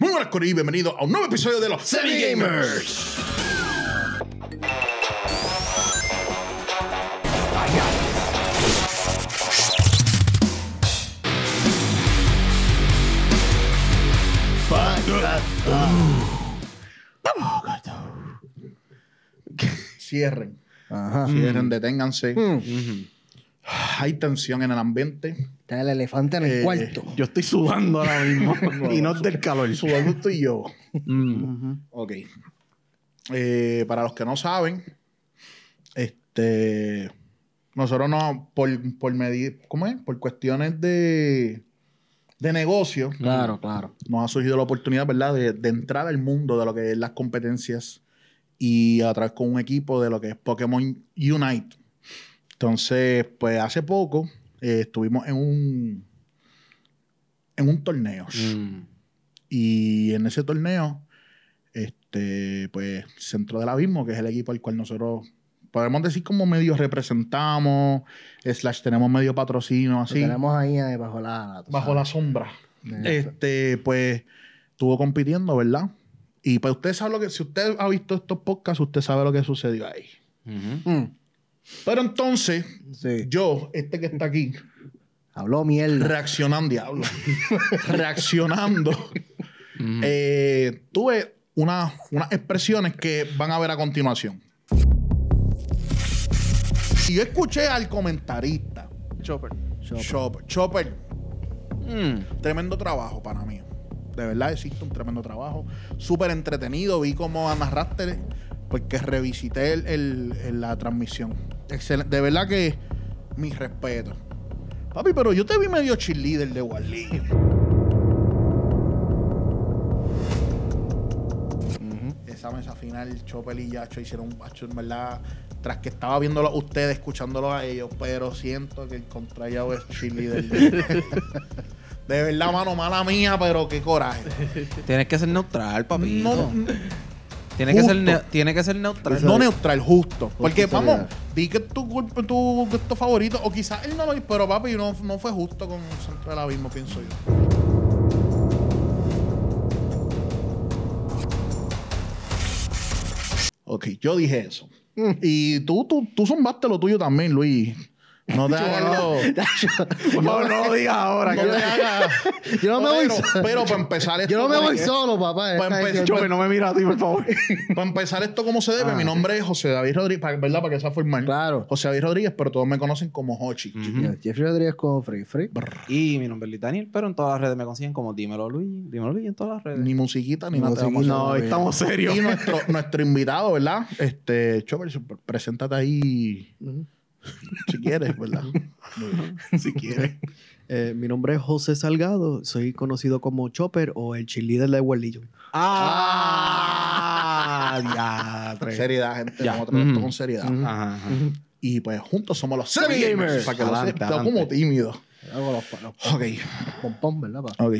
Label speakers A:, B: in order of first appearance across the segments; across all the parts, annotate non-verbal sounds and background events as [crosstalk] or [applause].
A: Muy buenas, Corillo, y bienvenidos a un nuevo episodio de los Semi Gamers. Cierren.
B: Ajá.
A: Cierren, deténganse. Hay tensión en el ambiente.
B: Está el elefante en el
A: Eh,
B: cuarto.
C: Yo estoy sudando ahora mismo. [laughs] y no es del calor.
A: Sudando estoy yo. [laughs]
C: Mm.
A: Ok. Eh, para los que no saben, este. Nosotros no, por, por medir, ¿cómo es? Por cuestiones de, de negocio,
B: Claro, claro.
A: nos ha surgido la oportunidad, ¿verdad?, de, de entrar al mundo de lo que es las competencias y a través con un equipo de lo que es Pokémon Unite. Entonces, pues hace poco eh, estuvimos en un en un torneo.
C: Mm.
A: Y en ese torneo, este, pues, Centro del Abismo, que es el equipo al cual nosotros podemos decir como medio representamos, slash tenemos medio patrocinio,
B: Lo
A: así,
B: tenemos ahí eh, bajo la...
A: bajo la sombra. Este, pues, estuvo compitiendo, ¿verdad? Y pues usted sabe lo que, si usted ha visto estos podcasts, usted sabe lo que sucedió ahí.
C: Ujú.
B: mm,
A: Pero entonces,
B: sí.
A: yo, este que está aquí,
B: Habló mierda.
A: reaccionando, diablo, [laughs] reaccionando, eh, tuve una- unas expresiones que van a ver a continuación. Y yo escuché al comentarista,
C: Chopper.
B: Chopper.
A: Chopper, Chopper,
C: Mm.
A: tremendo trabajo para mí. De verdad existe un tremendo trabajo. Súper entretenido. Vi cómo narraste porque revisité el- el- el- la transmisión. Excelente. De verdad que mis respetos. Papi, pero yo te vi medio cheerleader de Wally. Esa mesa final, Chopper y Yacho hicieron un bacho, en verdad. Tras que estaba viéndolo a ustedes, escuchándolo a ellos, pero siento que el contrallado es cheerleader. de [laughs] de verdad, mano, mala mía, pero qué coraje.
D: Tienes que ser neutral, papi.
A: No,
D: tiene, que ser tiene que ser neutral.
A: no neutral, justo. Porque, vamos, di que es tu, culpa- tu gusto favorito, o quizás él no lo hizo, pero papi, no, no fue justo con Centro del Abismo, pienso yo. Ok, yo dije eso.
B: Mm.
A: Y tú, tú, tú zumbaste lo tuyo también, Luis. No te hagas
C: Por favor, [laughs] no lo digas ahora.
A: No
C: que-
A: te hagas.
B: Yo no me voy solo.
A: pero para empezar esto.
B: Yo no me
A: como
B: voy solo, papá.
A: Para empezar-
C: no me mira a ti, por favor. [laughs]
A: Para empezar esto como se debe, mi nombre es José David Rodríguez, ¿verdad? Para que sea formal.
B: Claro.
A: José David Rodríguez, pero todos me conocen como Hochi.
B: Jeffrey Rodríguez con Free Free.
D: Y mi nombre es Daniel, pero en todas las redes me consiguen como Dímelo Luis. Dímelo Luis en todas las redes.
A: Ni musiquita, ni
B: Ni
A: nada.
B: musiquita.
C: No, estamos serios.
A: Y nuestro, nuestro invitado, ¿verdad? Este, Chopper, preséntate ahí si quieres, ¿verdad? [laughs] si quieres.
E: Eh, mi nombre es José Salgado, soy conocido como Chopper o el cheerleader de World Legion.
C: Ah, diatre.
A: Seriedad, gente.
D: Ya.
A: Vamos a tratar esto
D: Ujú.
A: con seriedad.
D: Ajá, ajá.
A: Y pues juntos somos los
B: Semi
A: Semi Gamers. Para que lo sepas. Como tímido.
B: Hago los, los
A: Ok.
B: pompón, ¿verdad, papá?
A: Ok.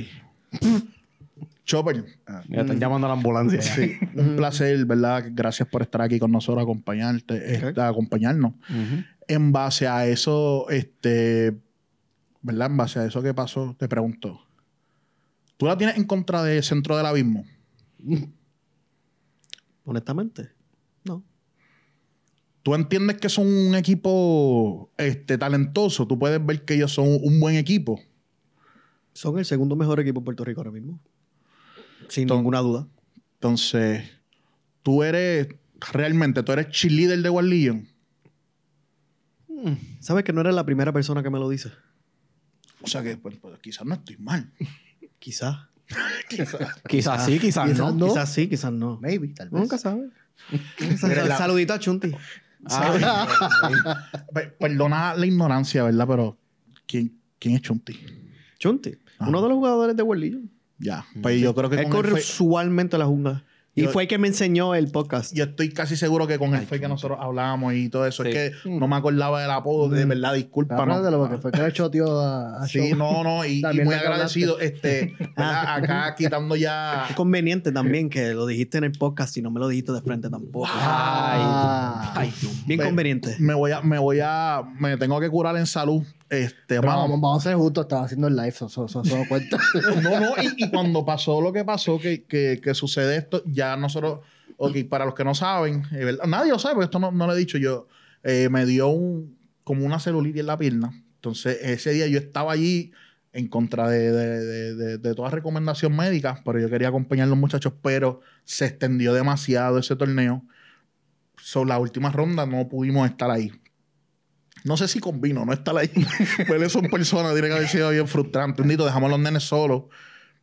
A: Chopper.
C: Ya están llamando a la ambulancia. ya.
A: Sí, un placer, ¿verdad? Gracias por estar aquí con nosotros, acompañarte, esta- acompañarnos.
D: Ujú.
A: En base a eso, este, ¿verdad? En base a eso que pasó, te pregunto. ¿Tú la tienes en contra de Centro del Abismo? [laughs]
E: Honestamente, no.
A: ¿Tú entiendes que son un equipo este, talentoso? ¿Tú puedes ver que ellos son un buen equipo?
E: Son el segundo mejor equipo de Puerto Rico ahora mismo. Sin ninguna duda.
A: Entonces, tú eres, realmente, tú eres cheerleader de Legion.
E: ¿Sabes que no eres la primera persona que me lo dice?
A: O sea que, pues, pues, quizás no estoy mal. [laughs]
E: Quizás.
D: Quizás [laughs] sí, quizás
E: Quizás
D: no.
E: Quizás sí, quizás no.
B: Maybe, tal vez.
E: Nunca sabes. [laughs]
A: La-
E: Saludito a Chunti.
A: Pe- Perdona la ignorancia, ¿verdad? Pero, ¿quién, quién es Chunti?
E: Chunti,
A: Ajá.
E: uno de los jugadores de World Legion.
A: Ya. Pues yo creo que
E: Él
A: con él
E: corre
A: fue-
E: usualmente a la jungla. Y
A: Yo-
E: fue el que me enseñó el podcast.
A: yo estoy casi seguro que con él fue que nosotros hablábamos y todo eso.
D: Sí.
A: Es que no me acordaba del apodo, de verdad, disculpa. no.
B: Apártate lo que fue que le choteó a, a
A: Sí, no, no, y, y muy agradecido. Este. [laughs] Acá quitando ya.
E: Es conveniente también que lo dijiste en el podcast y no me lo dijiste de frente tampoco.
B: Ah.
E: Bien
A: Ve-
E: conveniente.
A: Me voy a, me voy a, me tengo que curar en salud Este,
B: Pero
A: mano,
B: vamos, vamos a ser justos, estaba haciendo el live, eso, eso, eso no [laughs] cuenta.
A: No, no, y, y cuando pasó lo que pasó, que, que, que sucede esto, ya nosotros, ok, para los que no saben, eh, ¿verdad? nadie lo sabe, porque esto no, no lo he dicho yo, eh, me dio un, como una celulitis en la pierna. Entonces, ese día yo estaba allí en contra de, de, de, de- de toda recomendación médica, pero yo quería acompañar a los muchachos, pero se extendió demasiado ese torneo. Sobre la última ronda no pudimos estar ahí. No sé si convino no estar ahí. Pero son personas, tiene que haber sido bien frustrante. Bendito, dejamos a los nenes solos.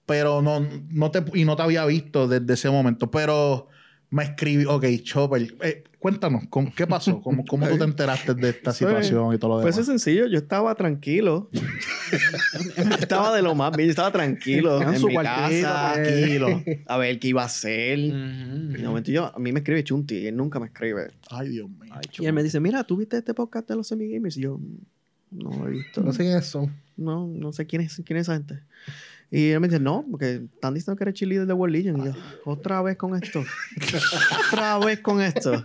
A: Pero no, no te, y no te había visto desde ese momento. Pero me escribí, ok, Chopper, eh, cuéntanos, ¿con, ¿qué pasó? ¿Cómo, ¿Cómo tú te enteraste de esta [laughs] situación y todo lo
E: Pues
A: demás?
E: es sencillo, yo estaba tranquilo. [laughs] estaba de lo más bien, yo estaba tranquilo
C: En
E: en,
C: su
E: mi casa,
C: tranquilo.
E: a ver qué iba a hacer. De momento yo, a mí me escribe Chunti, y él nunca me escribe.
A: Ay, Dios mío.
E: Y él me dice, mira, ¿tú viste este podcast de los semi-gamers? Y yo, no lo he visto.
B: No sé quiénes son.
E: No, no sé quién es, quién es esa gente. Y él me dice, no, porque están diciendo que eres cheerleader de World Legion. Y yo, otra vez con esto. [laughs] otra vez con esto.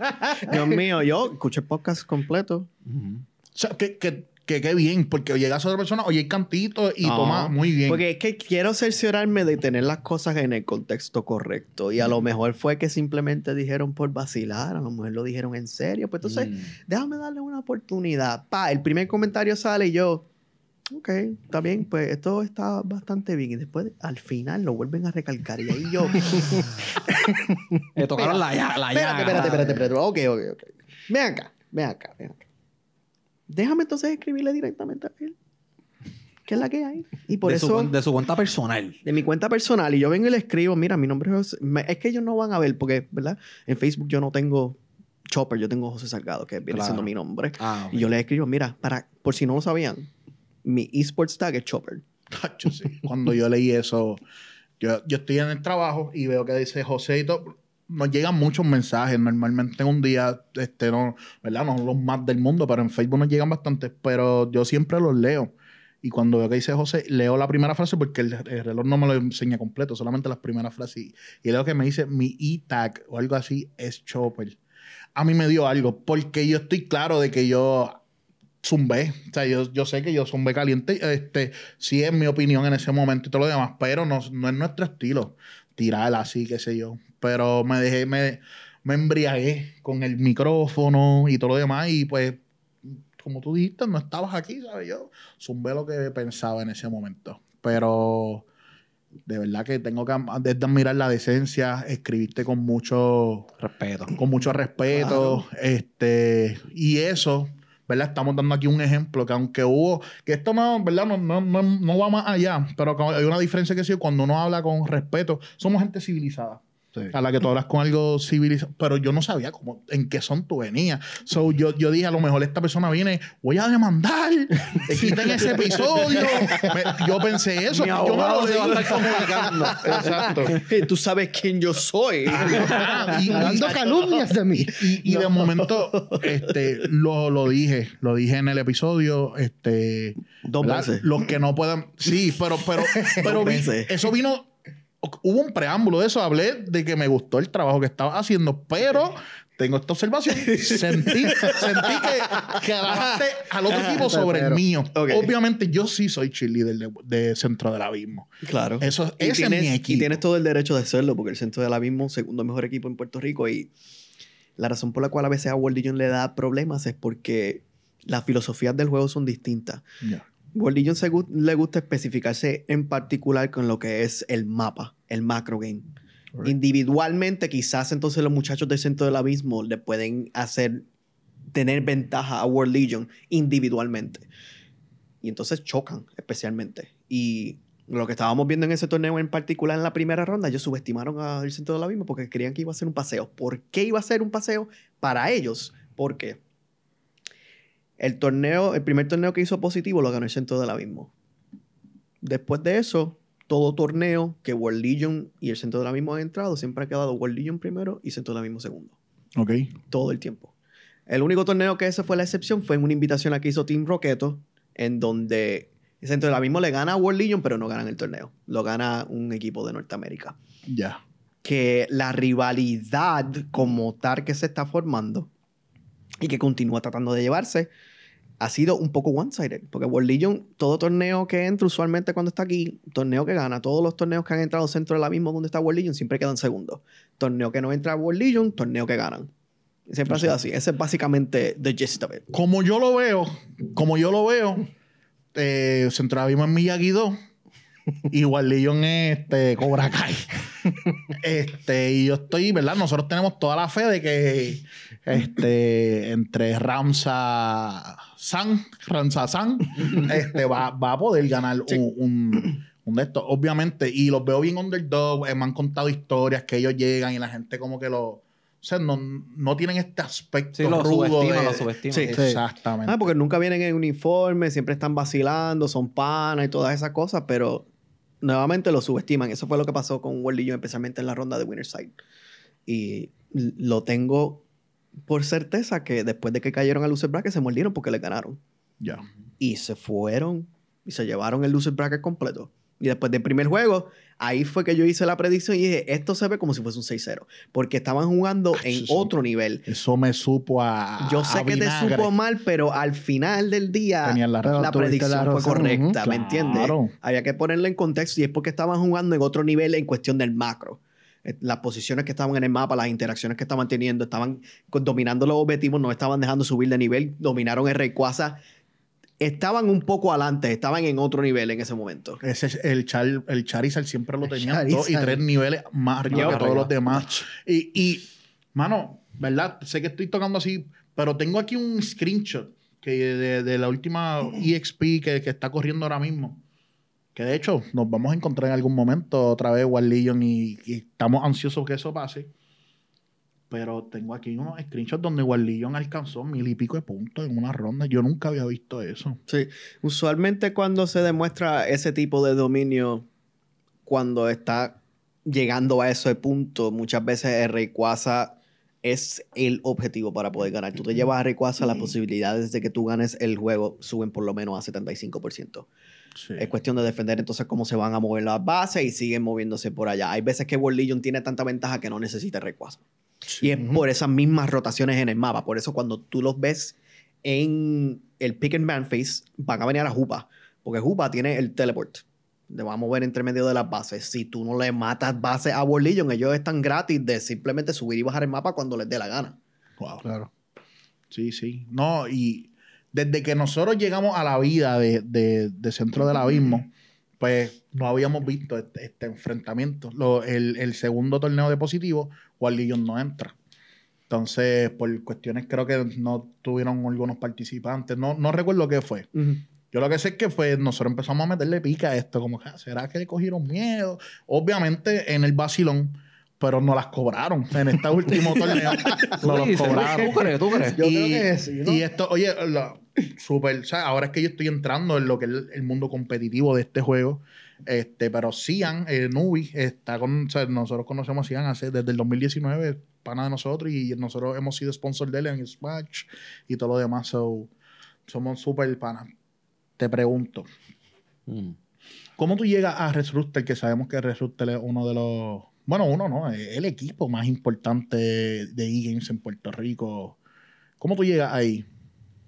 E: Dios mío, yo escuché el podcast completo.
A: O sea, que, que, que qué bien, porque llegas a otra persona, oye, hay cantito y
E: No,
A: toma muy bien.
E: Porque es que quiero cerciorarme de tener las cosas en el contexto correcto. Y a lo mejor fue que simplemente dijeron por vacilar, a lo mejor lo dijeron en serio. Pues entonces,
D: Mm.
E: déjame darle una oportunidad. Pa, el primer comentario sale y yo, ok, está bien, pues esto está bastante bien. Y después, al final, lo vuelven a recalcar. Y ahí yo, [laughs]
D: Le tocaron la, ya- la
E: espérate,
D: llaga.
E: espérate, espérate, espérate. Ok, ok, ok. Ven acá, ven acá, ven acá. Déjame entonces escribirle directamente a él. ¿Qué es la que hay? Y por
D: de,
E: eso...
D: su, de su cuenta personal.
E: de mi cuenta personal y yo vengo y le escribo, mira, mi nombre es José. Me- Es que ellos no van a ver porque, ¿verdad? En Facebook yo no tengo Chopper, yo tengo José Salgado, que viene
D: Claro.
E: siendo mi nombre.
D: Ah.
E: Y yo les escribo, mira, para, por si no lo sabían, mi esports tag es Chopper.
A: Cuando yo leí eso, yo, yo estoy en el trabajo y veo que dice José y todo. Nos llegan muchos mensajes. Normalmente en un día, este, no, ¿verdad? No los más del mundo, pero en Facebook nos llegan bastantes. Pero yo siempre los leo. Y cuando veo que dice José, leo la primera frase porque el, el reloj no me lo enseña completo, solamente las primeras frases. Y, y leo que me dice mi e-tag o algo así es Chopper. A mí me dio algo porque yo estoy claro de que yo zumbé. O sea, yo, yo sé que yo zumbé caliente. Este, sí es mi opinión en ese momento y todo lo demás, pero no, no es nuestro estilo. Tirar así, qué sé yo. Pero me dejé, me, me embriagué con el micrófono y todo lo demás. Y pues, como tú dijiste, no estabas aquí, ¿sabes? Yo zumbé lo que pensaba en ese momento. Pero de verdad que tengo que desde admirar la decencia, escribiste con mucho
D: Respeto.
A: con mucho respeto. Este, y eso, ¿verdad? Estamos dando aquí un ejemplo que aunque hubo, que esto no, ¿verdad? No, no, no, no va más allá, pero hay una diferencia que sí, cuando uno habla con respeto, somos gente civilizada.
B: Sí.
A: A la que tú hablas con algo civilizado, pero yo no sabía cómo, en qué son tú venías. So, yo, yo dije, a lo mejor esta persona viene, voy a demandar, [laughs] te quiten ese episodio. Me- yo pensé eso.
D: Mi
A: yo no
D: abogado
A: lo
D: se va a
A: leí.
D: estar comunicando. [laughs]
A: Exacto.
E: Tú sabes quién yo soy.
A: Ah, y-
B: Hablando calumnias de mí.
A: Y, y de momento, este, lo, lo dije, lo dije en el episodio, este,
E: Dos
A: ¿verdad?
E: veces.
A: los que no puedan, sí, pero, pero, [laughs] pero vi- eso vino, hubo un preámbulo de eso, hablé de que me gustó el trabajo que estaba haciendo, pero tengo esta observación, [laughs] sentí, sentí que, que alabaste al otro equipo sobre el mío.
E: Ok.
A: Obviamente yo sí soy cheerleader de, de Centro del Abismo.
E: Claro.
A: Eso,
E: Y
A: ese es
E: tienes,
A: mi
E: y
A: equipo.
E: tienes todo el derecho de hacerlo, porque el Centro del Abismo, segundo mejor equipo en Puerto Rico, y la razón por la cual a veces a World Legion le da problemas es porque las filosofías del juego son distintas.
A: Ya.
E: World Legion se gu- le gusta especificarse en particular con lo que es el mapa, el macro game.
A: Right.
E: Individualmente, quizás entonces los muchachos del Centro del Abismo le pueden hacer tener ventaja a World Legion individualmente. Y entonces chocan, especialmente. Y lo que estábamos viendo en ese torneo en particular en la primera ronda, ellos subestimaron al Centro del Abismo porque creían que iba a ser un paseo. ¿Por qué iba a ser un paseo? Para ellos, porque el torneo, el primer torneo que hizo positivo lo ganó el Centro del Abismo. Después de eso, todo torneo que World Legion y el Centro del Abismo han entrado, siempre ha quedado World Legion primero y Centro del Abismo segundo
A: Ok.
E: todo el tiempo. El único torneo que ese fue la excepción fue en una invitación a que hizo Team Roqueto, en donde el centro del mismo le gana a World Legion, pero no ganan el torneo. Lo gana un equipo de Norteamérica.
A: Ya.
E: Que la rivalidad como tal que se está formando y que continúa tratando de llevarse ha sido un poco one-sided. Porque World Legion, todo torneo que entra, usualmente cuando está aquí, torneo que gana, todos los torneos que han entrado centro del abismo donde está World Legion siempre quedan segundos. Torneo que no entra World Legion, torneo que ganan. Siempre ha sido así. Ese es básicamente the gist of it.
A: Como yo lo veo, como yo lo veo, eh, Centro Abismo es Miyagi-Do. Igual Legion es este, Cobra Kai. este, y yo estoy, ¿verdad? Nosotros tenemos toda la fe de que este, entre Ramsa San, Ramsa San, este, va, va a poder ganar un, un, un de estos. Obviamente, y los veo bien underdog. eh, me han contado historias que ellos llegan y la gente como que lo. O sea, no, no tienen este aspecto
D: Sí, lo
A: rudo
D: subestiman,
A: de-
D: lo subestiman.
E: Sí.
A: Exactamente.
E: Ah, porque nunca vienen en uniforme, siempre están vacilando, son panas y todas esas cosas, pero nuevamente lo subestiman. Eso fue lo que pasó con World Legion, especialmente en la ronda de Winner Side. Y lo tengo por certeza que después de que cayeron al loser bracket se mordieron porque le ganaron.
A: Ya.
E: Y se fueron y se llevaron el loser bracket completo. Y después del primer juego, ahí fue que yo hice la predicción y dije, esto se ve como si fuese un 6-0. Porque estaban jugando en otro nivel.
A: Eso me supo a.
E: Yo sé
A: a
E: que te supo mal, pero al final del día
A: la
E: predicción
B: la
E: fue correcta. ¿me entiendes? Había que ponerle en contexto y es porque estaban jugando en otro nivel en cuestión del macro. Eh, Las posiciones que estaban en el mapa, las interacciones que estaban teniendo, estaban dominando los objetivos, no estaban dejando subir de nivel, dominaron el Rayquaza. Estaban un poco adelante, estaban en otro nivel en ese momento.
A: Ese es el, Char, el Charizard siempre lo tenía
B: Charizard.
A: dos y tres niveles más arriba
E: Yo-
A: que todos los demás. Y, y, mano, ¿verdad? Sé que estoy tocando así, pero tengo aquí un screenshot que de, de la última EXP que, que está corriendo ahora mismo. Que de hecho nos vamos a encontrar en algún momento otra vez War Legion y, y estamos ansiosos que eso pase. Pero tengo aquí unos screenshots donde Legion alcanzó mil y pico de puntos en una ronda. Yo nunca había visto eso.
E: Sí. Usualmente cuando se demuestra ese tipo de dominio, cuando está llegando a ese punto, muchas veces el Rayquaza es el objetivo para poder ganar. Tú te llevas a Rayquaza, las posibilidades de que tú ganes el juego suben por lo menos a 75%.
A: Sí.
E: Es cuestión de defender entonces cómo se van a mover las bases y siguen moviéndose por allá. Hay veces que World Legion tiene tanta ventaja que no necesita Rayquaza. Y es por esas mismas rotaciones en el mapa. Por eso cuando tú los ves en el pick and ban phase, van a venir a Jupa. Porque Jupa tiene el teleport. Te va a mover entre medio de las bases. Si tú no le matas bases a World Legion, ellos están gratis de simplemente subir y bajar el mapa cuando les dé la gana.
A: Wow.
B: Claro.
A: Sí, sí. No, y desde que nosotros llegamos a la vida de, de- de Centro del Abismo, pues no habíamos visto este, este enfrentamiento. Lo- el, el segundo torneo de positivo, War Legion no entra. Entonces, por cuestiones creo que no tuvieron algunos participantes. No, no recuerdo qué fue. Yo lo que sé es que fue, nosotros empezamos a meterle pica a esto, como que, ah, ¿será que le cogieron miedo? Obviamente en el vacilón, pero no las cobraron. En este [laughs] último torneo no los cobraron.
D: ¿Tú crees? ¿Tú crees?
B: Yo
A: y,
B: creo que sí, ¿no?
A: y esto, oye, la- súper, o sea, ahora es que yo estoy entrando en lo que es el, el mundo competitivo de este juego. Este, pero Cian, eh, Nubi, está con, o sea, nosotros conocemos a Cian hace, desde el 2019, pana de nosotros, y nosotros hemos sido sponsor de él en Smash y todo lo demás. So, somos súper panas. Te pregunto,
D: Mm.
A: ¿cómo tú llegas a Red Rooster, que sabemos que Red Rooster es uno de los, bueno, uno no, es el equipo más importante de e-games en Puerto Rico? ¿Cómo tú llegas ahí?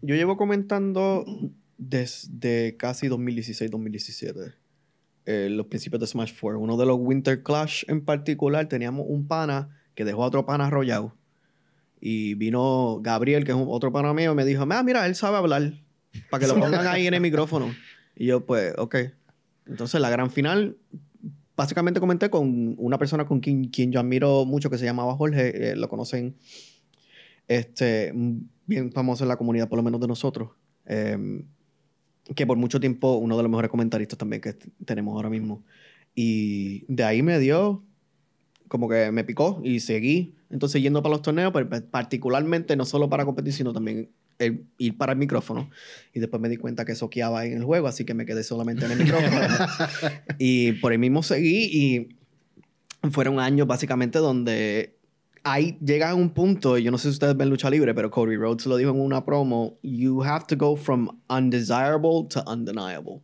E: Yo llevo comentando desde casi 2016-2017. Eh, los principios de Smash 4. Uno de los Winter Clash en particular, teníamos un pana que dejó a otro pana arrollado. Y vino Gabriel, que es un- otro pana mío, y me dijo, ah, mira, él sabe hablar. Para que lo [laughs] pongan ahí en el micrófono. Y yo, pues, ok. Entonces, la gran final, básicamente comenté con una persona con quien, quien yo admiro mucho, que se llamaba Jorge. eh, lo conocen, este, bien famoso en la comunidad, por lo menos de nosotros. Em, que por mucho tiempo uno de los mejores comentaristas también que tenemos ahora mismo. Y de ahí me dio, como que me picó y seguí. Entonces yendo para los torneos, pero pa- particularmente no solo para competir, sino también el ir para el micrófono. Y después me di cuenta que soqueaba en el juego, así que me quedé solamente en el micrófono. [laughs] y por ahí mismo seguí y fueron años básicamente donde ahí llega a un punto, y yo no sé si ustedes ven lucha libre, pero Cody Rhodes lo dijo en una promo, you have to go from undesirable to undeniable.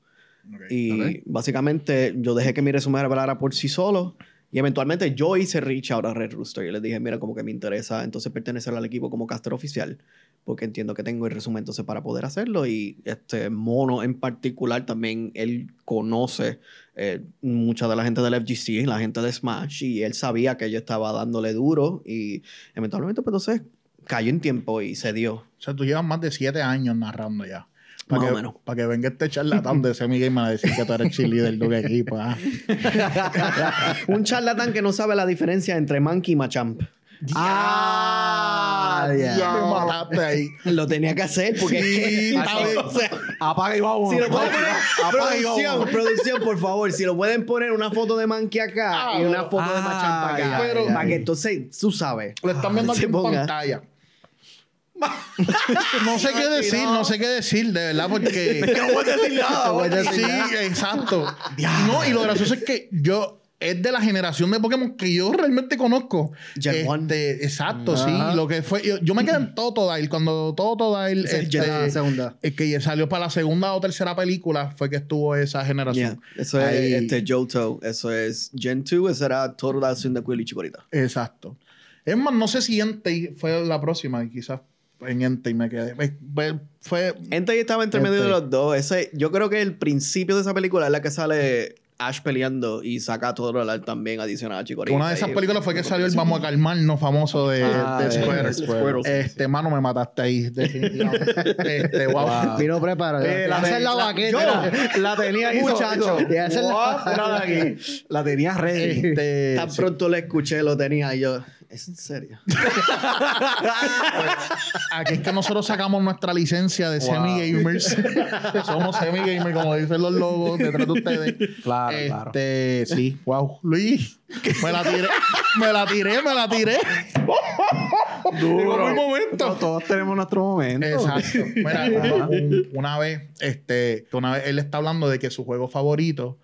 E: Y básicamente yo dejé que mi resumen hablara por sí solo Y eventualmente yo hice reach out a Red Rooster y les dije, mira, como que me interesa entonces pertenecer al equipo como caster oficial, porque entiendo que tengo el resumen entonces para poder hacerlo. Y este mono en particular también, él conoce eh, mucha de la gente del FGC, la gente de Smash, y él sabía que yo estaba dándole duro y eventualmente pues entonces cayó en tiempo y se dio.
A: O sea, tú llevas más de siete años narrando ya. Para que,
E: menos.
A: Para que venga este charlatán de Semi Gamer a decir que tú eres cheerleader de un equipo. ah. [laughs]
E: Un charlatán que no sabe la diferencia entre Monkey y Machamp.
C: Ah,
A: Ya me mataste ahí.
E: Lo tenía que hacer porque es que-
A: Sí, [laughs]
E: o sea,
C: Apaga y vámonos.
E: Si lo pueden poner,
C: Apaga y
E: producción, producción, por favor, si lo pueden poner una foto de Monkey acá
A: Ah,
E: y una foto de Machamp
C: ay,
E: acá. para que entonces tú sabes.
A: Lo están viendo aquí en
E: ponga.
A: pantalla. No sé qué decir, no sé qué decir, de verdad, porque. [laughs]
C: Es que no puedes decir nada.
B: No puedes decir
A: sí,
B: nada.
A: exacto. No, y lo gracioso es que yo. Es de la generación de Pokémon que yo realmente conozco.
E: Gen one.
A: Este, exacto, sí. Lo que fue. Yo, yo me quedé en Totodile. Cuando Totodile.
E: Es
A: este,
B: La segunda.
A: el que salió para la segunda o tercera película fue que estuvo esa
E: Yeah.
A: generación.
E: Eso
A: Ahí-
E: es este, Johto. Eso es Gen 2. Eso era de Quill y Chikorita.
A: Exacto. Es más, no sé si Entei fue la próxima y quizás en Entei me quedé. Fue- Fue. fue-
E: Entei estaba entre medio de los dos. Ese, yo creo que el principio de esa película es la que sale Ash peleando y saca a Total también adicional a Chikorita.
A: una de esas películas fue que salió el Vamos a calmarnos famoso de,
C: Ah,
A: de
C: de-
A: Square.
C: de Square,
A: Este, mano, me mataste ahí, definitivamente. [laughs] este, wow.
C: Wow.
B: Vino preparado.
C: Eh,
B: la, la
C: la-
B: baqueta.
C: yo la tenía hizo-
B: Muchacho. hacer la-
C: aquí. [laughs] La tenía ready.
A: Este,
E: Tan
A: sí.
E: pronto le escuché, lo tenía y yo. ¿Es en serio? [laughs]
A: Aquí es que nosotros sacamos nuestra licencia de
C: Wow.
A: semi gamers. [laughs] Somos semi gamers, como dicen los logos detrás de ustedes.
C: Claro, claro.
A: este, sí, wow. Luis, me la tiré, me la tiré, me la tiré. Llegó mi momento.
C: No, todos tenemos nuestro momento.
A: Exacto. Mira, un- una vez, este, una vez él está hablando de que su juego favorito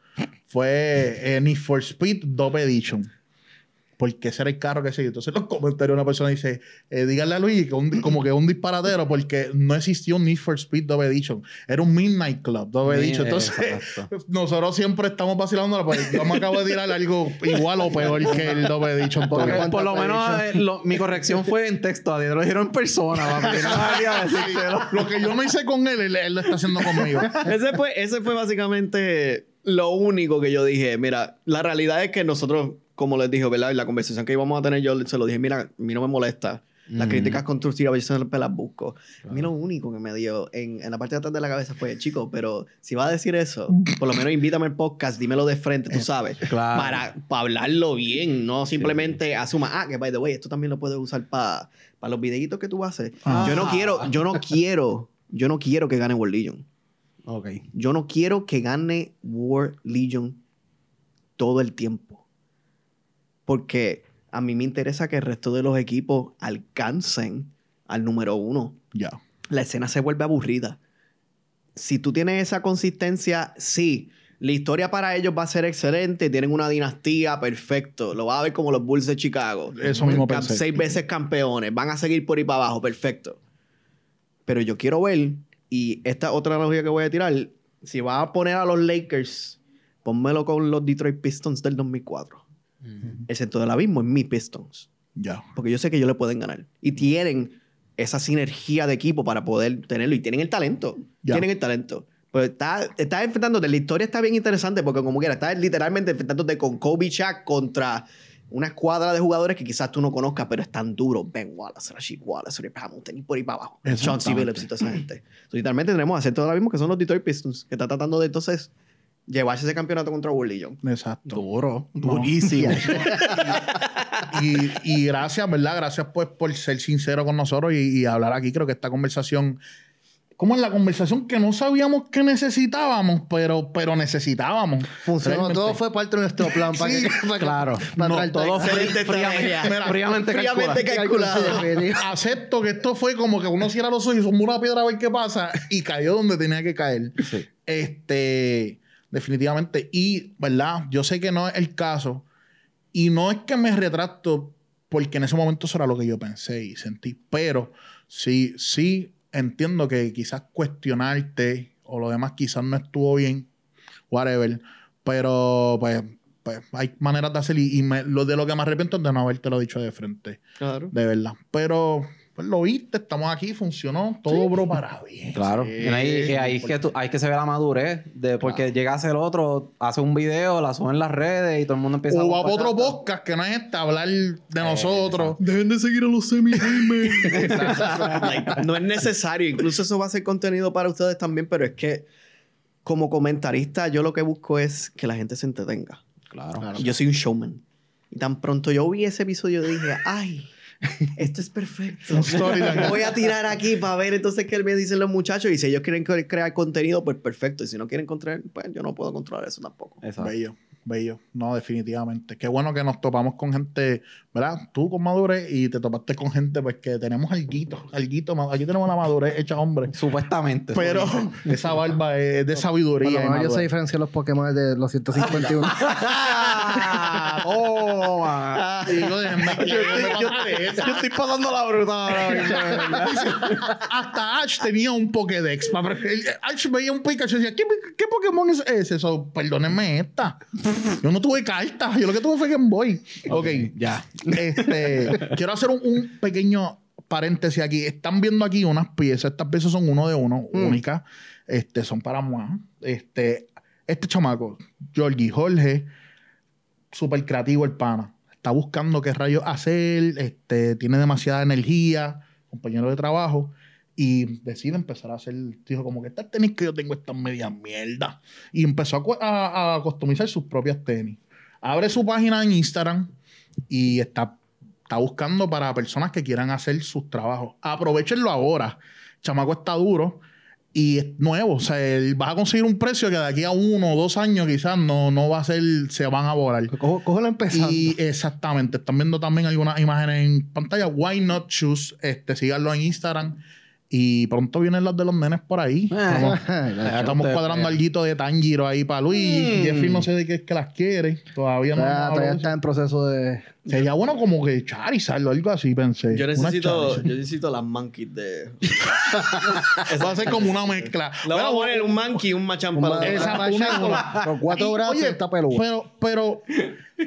A: fue eh, Need for Speed Dove Edition. Porque ese era el carro que seguía. Entonces, en los comentarios una persona dice: eh, Díganle a Luis que un- como que un disparatero, porque no existió un Need for Speed Dove Edition. Era un Midnight Club Dove Edition. Entonces,
C: exacto. [laughs]
A: nosotros siempre estamos vacilando. Pues yo me acabo de tirar algo igual o peor que el Dove Edition.
C: Porque por lo menos eh, lo- mi corrección fue en texto. A lo dijeron en persona. papi. No.
A: Lo que yo no hice con él, él, él lo está haciendo conmigo.
E: ese, fue, ese fue básicamente lo único que yo dije. Mira, la realidad es que nosotros, como les dije, ¿verdad? En la conversación que íbamos a tener, yo se lo dije, mira, a mí no me molesta. Las
C: Mm.
E: críticas constructivas yo siempre las busco. A mí lo único que me dio en, en la parte de atrás de la cabeza fue, chico, pero si vas a decir eso, [laughs] por lo menos invítame al podcast, dímelo de frente, tú sabes.
C: claro.
E: Para, para hablarlo bien, no simplemente asuma, ah, que by the way, esto también lo puedes usar para los videitos que tú haces.
A: Ah.
E: Yo no quiero, yo no [laughs] quiero, yo no quiero que gane World Legion.
C: Ok.
E: Yo no quiero que gane War Legion todo el tiempo. Porque a mí me interesa que el resto de los equipos alcancen al número uno.
A: Ya.
E: La escena se vuelve aburrida. Si tú tienes esa consistencia, sí. La historia para ellos va a ser excelente. Tienen una dinastía, perfecto. Lo vas a ver como los Bulls de Chicago.
A: Eso mismo pensé.
E: Seis veces campeones. Van a seguir por ahí para abajo, perfecto. Pero yo quiero ver, y esta otra analogía que voy a tirar, si vas a poner a los Lakers, pónmelo con los Detroit Pistons del 2004. El centro del abismo es mi Pistons.
A: Ya.
E: Porque yo sé que ellos le pueden ganar. Y tienen esa sinergia de equipo para poder tenerlo. Y tienen el talento. Tienen el talento. Pues está, estás enfrentándote. La historia está bien interesante porque, como quiera, estás literalmente enfrentándote con Kobe Shaq contra una escuadra de jugadores que quizás tú no conozcas, pero están duros. Ben Wallace, Rashid Wallace, Rip Hamilton y por ahí para abajo. Sean. Billups y toda esa gente. Entonces, literalmente tenemos a centro del abismo que son los Detroit Pistons, que están tratando de entonces llevarse ese campeonato contra World Legion.
A: Exacto.
C: Duro.
A: No.
C: Durísimo. [laughs]
A: y, y gracias, ¿verdad? Gracias pues por ser sincero con nosotros y, y hablar aquí. Creo que esta conversación, como es la conversación que no sabíamos que necesitábamos, pero, pero necesitábamos.
B: Funcionó.
A: Realmente.
B: Todo fue parte de nuestro plan. [laughs] Para
A: Sí,
B: que, para
C: claro.
B: Para
A: No,
C: todo fue.
A: Mira,
C: fríamente
E: Fríamente
C: calculado.
E: calculado.
A: Acepto que esto fue como que uno cierra los ojos y sumó una piedra a ver qué pasa y cayó donde tenía que caer.
C: Sí.
A: Este, definitivamente. Y, ¿verdad? Yo sé que no es el caso. Y no es que me retracto porque en ese momento eso era lo que yo pensé y sentí. Pero sí, sí entiendo que quizás cuestionarte o lo demás quizás no estuvo bien. Whatever. Pero, pues, pues hay maneras de hacer y, y me- lo de lo que me arrepiento es de no haberte lo dicho de frente,
E: Claro.
A: de verdad. Pero pues lo viste, estamos aquí, funcionó, todo bro para bien.
D: Claro.
A: Sí.
D: Y ahí, y ahí es que tú- ahí es que se ve la madurez. De, porque llega a ser otro, hace un video, la sube en las redes y todo el mundo empieza
A: O va para otro podcast que no es este, hablar de nosotros.
E: Dejen de seguir a los semi [laughs] no es necesario. Incluso eso va a ser contenido para ustedes también, pero es que como comentarista yo lo que busco es que la gente se entretenga.
D: Claro.
E: Yo soy un showman. Y tan pronto yo vi ese episodio dije, ay, esto es perfecto. Voy a tirar aquí para ver entonces qué me dicen los muchachos. Y si ellos quieren cre- crear contenido, pues perfecto. Y si no quieren controlar, pues yo no puedo controlar eso tampoco.
D: Exacto.
A: Bello, bello. No, definitivamente. Qué bueno que nos topamos con gente, ¿verdad? Tú con madurez y te topaste con gente, pues que tenemos alguito, alguito. Aquí tenemos la madurez hecha hombre.
D: Supuestamente.
A: Pero [laughs] esa barba es de sabiduría.
B: Menos yo sé diferenciar los Pokémon de los 151.
A: ¡Toma! Digo, esa.
C: Yo estoy pasando la bruta.
A: Hasta Ash tenía un Pokédex. él- Ash veía un Pikachu y decía, ¿qué, qué Pokémon es ese? So, perdónenme esta. Yo no tuve cartas. Yo lo que tuve fue Game Boy. Ok.
C: Ya.
A: Este, [laughs] quiero hacer un, un pequeño paréntesis aquí. Están viendo aquí unas piezas. Estas piezas son uno de uno, únicas. Este, son para moi. Este, este chamaco, Georgie Jorge, súper creativo el pana. Está buscando qué rayos hacer. Este, tiene demasiada energía, compañero de trabajo. Y decide empezar a hacer, dijo como que estas tenis que yo tengo están media mierda. Y empezó a, a, a customizar sus propias tenis. Abre su página en Instagram y está, está buscando para personas que quieran hacer sus trabajos. Aprovechenlo ahora. Chamaco está duro y es nuevo. O sea, él- vas a conseguir un precio que de aquí a uno o dos años quizás no, no va a ser, se van a volar.
B: Cojo, cógelo empezando.
A: Y exactamente, están viendo también algunas imágenes en pantalla. Why Not Choose, este, síganlo en Instagram. Y pronto vienen las de los nenes por ahí. Estamos, [laughs] estamos
D: te-
A: cuadrando algo de Tanjiro ahí para Luis.
D: Mm.
A: Jeffrey no sé de qué es que las quiere. Todavía no.
B: Todavía,
A: no
B: todavía está en proceso de.
A: Sería bueno como que Charizard o algo así, pensé.
E: Yo necesito, yo necesito las monkeys de. [laughs]
A: Va a ser como una mezcla. [laughs]
E: Le voy a poner un monkey y un machamp para
A: esa- una-
B: Con- con cuatro brazos está peludo.
A: Pero, pero,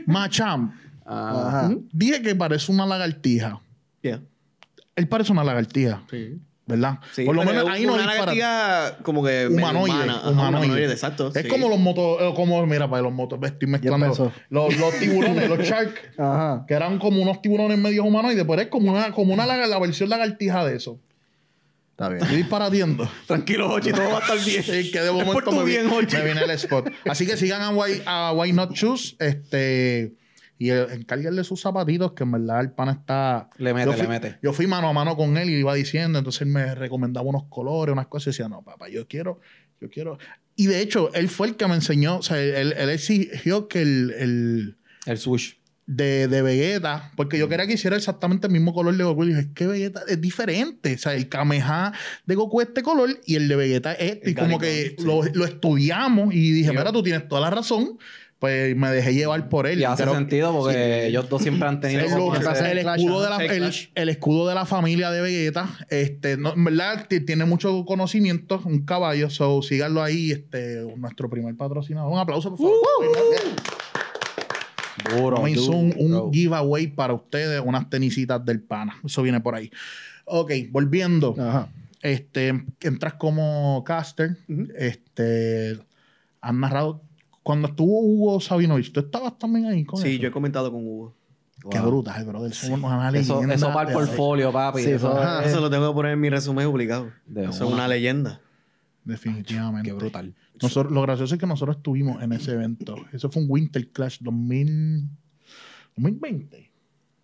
A: Machamp,
D: Ah,
B: Ajá.
A: dije que parece una lagartija.
E: Yeah.
A: Él parece una lagartija,
E: Sí.
A: ¿Verdad?
E: Sí,
A: Por lo menos ahí no
E: una
A: dispara.
E: lagartija como que
A: Humanoide,
E: humana. Ajá,
A: humanoide.
E: exacto.
A: Es
E: sí.
A: como los motos, eh, como, mira, para los motos, estoy mezclando. Los, los tiburones, los [laughs] sharks,
B: Ajá.
A: que eran como unos tiburones medio humanoides, pero es como una, como una la versión lagartija de eso.
B: Está bien.
A: Estoy disparatiendo. [laughs]
C: Tranquilo, Hochi, todo va a estar bien. [laughs]
A: Sí, que de
C: Es por
A: momento
C: tu
A: me,
C: bien,
A: me viene el spot. Así que sigan a Why, a Why Not Choose. Este, y encárguenle sus zapatitos, que en verdad el pana está.
D: Le mete,
A: yo fui,
D: le mete.
A: Yo fui mano a mano con él y iba diciendo. Entonces él me recomendaba unos colores, unas cosas. Y decía, no, papá, yo quiero, yo quiero. Y de hecho, él fue el que me enseñó. O sea, él, él exigió que el. el
D: el swoosh.
A: de, de Vegeta, porque yo quería que hiciera exactamente el mismo color de Goku. Y dije, es que Vegeta es diferente. O sea, el Kameha de Goku es este color y el de Vegeta es este.
E: El
A: Y como que
E: Garigón,
A: lo, lo estudiamos y dije, mira, tú tienes toda la razón. Pues me dejé llevar por él.
D: Y hace
A: Creo-
D: sentido porque ellos dos siempre han tenido [laughs]
A: el,
D: como
A: el- escudo de la, el, el escudo de la familia de Vegeta, este, no, en verdad tiene mucho conocimiento, un caballo, so síganlo ahí, este, nuestro primer patrocinador. Un aplauso, por favor.
D: Duro,
A: Me hizo un, giveaway para ustedes, unas tenisitas del pana. Eso viene por ahí. Ok, volviendo.
B: Ajá.
A: Este, entras como caster.
E: Ujú.
A: Este, has narrado. Cuando estuvo Hugo Sabinovich, tú estabas también ahí con
E: Sí,
A: eso?
E: yo he comentado con Hugo.
A: Qué brutal, brother. Somos una
D: Eso,
A: leyenda
D: eso para el portfolio, papi.
B: Sí,
D: eso
B: fue-
D: es-
E: Eso lo tengo que poner en mi resumen obligado.
D: De
E: Eso es
D: una.
E: una leyenda.
A: Definitivamente.
D: Qué brutal.
A: Nosotros, lo gracioso es que nosotros estuvimos en ese evento. Eso fue un Winter Clash 2000, 2020.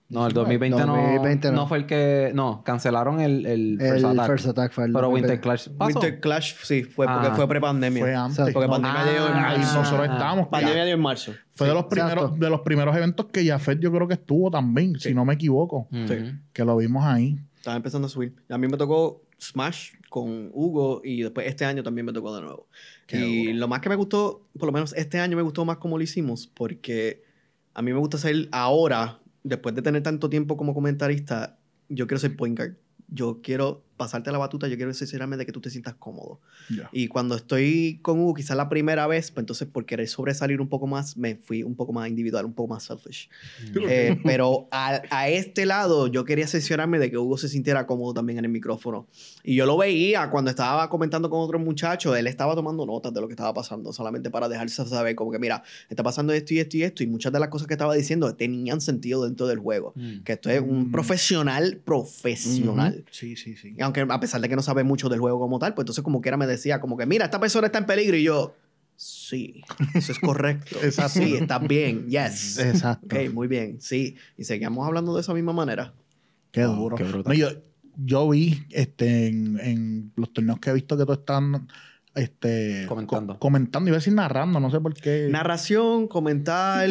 D: No, el 2020,
B: 2020
D: no,
B: no.
D: no fue el que. No, cancelaron el, el First
B: El
D: Attack.
B: First Attack fue el.
D: Pero Winter
B: 2020.
D: Clash pasó.
E: Winter Clash, sí, fue porque
D: Ah.
E: fue prepandemia.
A: Fue antes.
E: Porque
A: No,
E: pandemia
D: Ah,
E: dio en
A: ahí
E: marzo.
A: nosotros estábamos.
E: Pandemia dio en marzo.
A: Fue de los primeros, de los primeros eventos que Jafet yo creo que estuvo también, si no me equivoco.
E: Sí.
A: Que lo vimos ahí.
E: Estaba empezando a subir. A mí me tocó Smash con Hugo y después este año también me tocó de nuevo.
A: Qué
E: y lo más que me gustó, por lo menos este año me gustó más como lo hicimos, porque a mí me gusta ser ahora, después de tener tanto tiempo como comentarista, yo quiero ser point guard. Yo quiero pasarte la batuta, yo quiero cerciorarme de que tú te sientas cómodo.
A: Ya.
E: Y cuando estoy con Hugo, quizás la primera vez, pues entonces por querer sobresalir un poco más, me fui un poco más individual, un poco más selfish. Eh, pero a, a este lado, yo quería cerciorarme de que Hugo se sintiera cómodo también en el micrófono. Y yo lo veía cuando estaba comentando con otros muchachos, él estaba tomando notas de lo que estaba pasando, solamente para dejarse saber como que, mira, está pasando esto y esto y esto, y muchas de las cosas que estaba diciendo tenían sentido dentro del juego.
D: Mm.
E: Que esto es un
A: Mm.
E: profesional profesional.
A: Sí, sí, sí.
E: Aunque a pesar de que no sabe mucho del juego como tal, pues entonces como quiera me decía como que, mira, esta persona está en peligro y yo, sí, eso es correcto. [laughs]
A: Exacto.
E: Sí, estás bien, yes.
B: Exacto.
E: Ok, muy bien, sí. Y seguíamos hablando de esa misma manera.
A: Qué duro.
D: qué brutal.
A: No, yo, yo vi este, en, en los torneos que he visto que tú estás este,
D: Comentando.
A: co- comentando. Iba a decir narrando, no sé por qué.
E: Narración, comentar.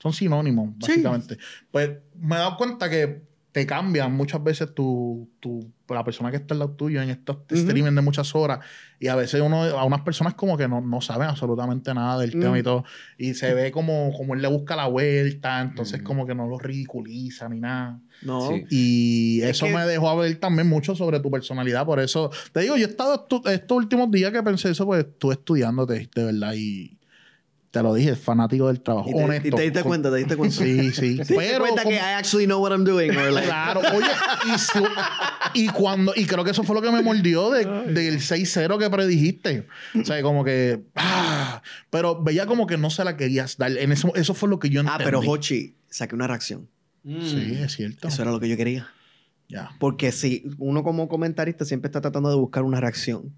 A: Son sinónimos,
E: Sí.
A: básicamente. Pues me he dado cuenta que te cambian muchas veces tu, tu- la persona que está al lado tuyo en estos
E: Ujú.
A: streaming de muchas horas. Y a veces uno, a unas personas como que no, no saben absolutamente nada del tema
E: Mm.
A: y todo. Y se ve como, como él le busca la vuelta, entonces
D: Ujú.
A: como que no lo ridiculiza ni nada.
E: No.
D: Sí.
A: Y
E: Es
A: eso
E: que-
A: me dejó ver también mucho sobre tu personalidad. Por eso, te digo, yo he estado estos últimos días que pensé eso, pues estuve estudiándote, de verdad, y te lo dije, fanático del trabajo.
E: Y te,
A: honesto.
E: y te diste cuenta, te diste cuenta.
A: Sí, sí. [laughs]
E: Te diste
A: Pero
E: cuenta
A: como-
E: que I actually know what I'm doing. or like-
A: Claro, oye, y, su- y cuando, y creo que eso fue lo que me mordió de- del 6-0 que predijiste. O sea, como que, ah, pero veía como que no se la querías dar. En eso, eso fue lo que yo entendí.
E: Ah, pero Hochi, saqué una reacción.
A: Sí, es cierto.
E: Eso era lo que yo quería.
A: Ya.
E: Porque si uno como comentarista siempre está tratando de buscar una reacción.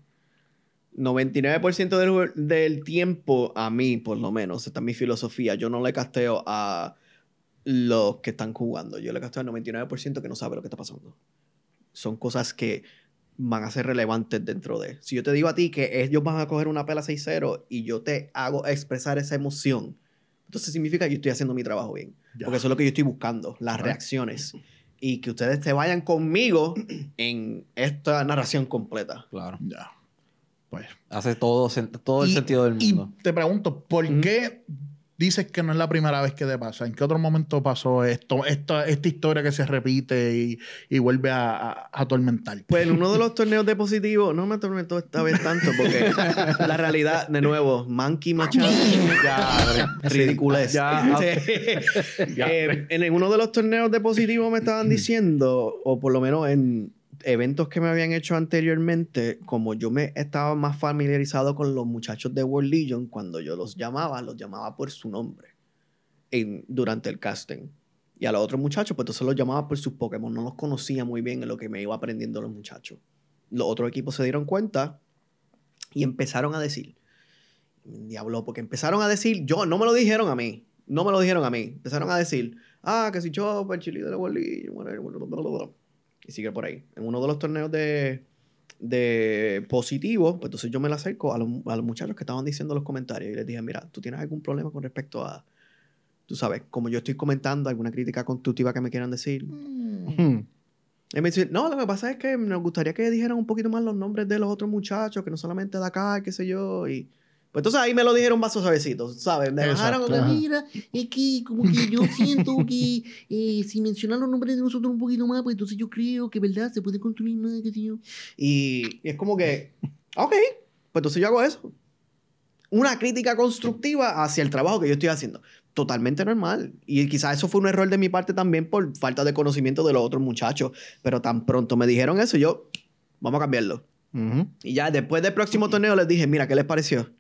E: 99% del, del tiempo, a mí por lo menos, esta es mi filosofía, yo no le casteo a los que están jugando, yo le casteo al 99% que no sabe lo que está pasando. Son cosas que van a ser relevantes dentro de... Si yo te digo a ti que ellos van a coger una pela 6-0 y yo te hago expresar esa emoción, entonces significa que yo estoy haciendo mi trabajo bien.
A: Ya.
E: Porque eso es lo que yo estoy buscando, las reacciones. Y que ustedes se vayan conmigo en esta narración completa.
D: Claro.
A: Ya. Pues.
D: Hace todo, todo el
A: Y-
D: sentido del
A: Y
D: mundo.
A: te pregunto, ¿por qué dices que no es la primera vez que te pasa? ¿En qué otro momento pasó esto, esta, esta historia que se repite y, y vuelve a, a, a atormentar?
E: Pues en uno de los torneos de positivo, no me atormentó esta vez tanto porque [laughs] la realidad, de nuevo, Monkey Machado, ya, ridiculez.
D: Ya, [laughs]
E: Sí. Eh, en uno de los torneos de positivo me estaban diciendo, o por lo menos en eventos que me habían hecho anteriormente, como yo me estaba más familiarizado con los muchachos de World Legion, cuando yo los llamaba, los llamaba por su nombre en, durante el casting. Y a los otros muchachos, pues entonces los llamaba por sus Pokémon. No los conocía muy bien en lo que me iba aprendiendo los muchachos. Los otros equipos se dieron cuenta y empezaron a decir, diablo, porque empezaron a decir, yo, no me lo dijeron a mí, no me lo dijeron a mí. Empezaron a decir, ah, que si Chopper, Chile de la World Y sigue por ahí. En uno de los torneos de, de positivo, pues entonces yo me le acerco a los, a los muchachos que estaban diciendo los comentarios y les dije, mira, ¿tú tienes algún problema con respecto a, tú sabes, como yo estoy comentando, alguna crítica constructiva que me quieran decir?
B: Hmm.
E: Y me dice, no, lo que pasa es que nos gustaría que dijeran un poquito más los nombres de los otros muchachos, que no solamente de acá, qué sé yo, y... Pues entonces ahí me lo dijeron suavecitos, ¿sabes? Me
A: Exacto,
E: como.
F: Mira, es que como que yo siento que [laughs] eh, si mencionan los nombres de nosotros un poquito más, pues entonces yo creo que, ¿verdad? Se puede construir más, sé yo.
E: Y, y es como que, ok, pues entonces yo hago eso. Una crítica constructiva hacia el trabajo que yo estoy haciendo. Totalmente normal. Y quizás eso fue un error de mi parte también por falta de conocimiento de los otros muchachos. Pero tan pronto me dijeron eso, yo, vamos a cambiarlo.
B: Ujú.
E: Y ya después del próximo torneo les dije, mira, ¿qué les pareció?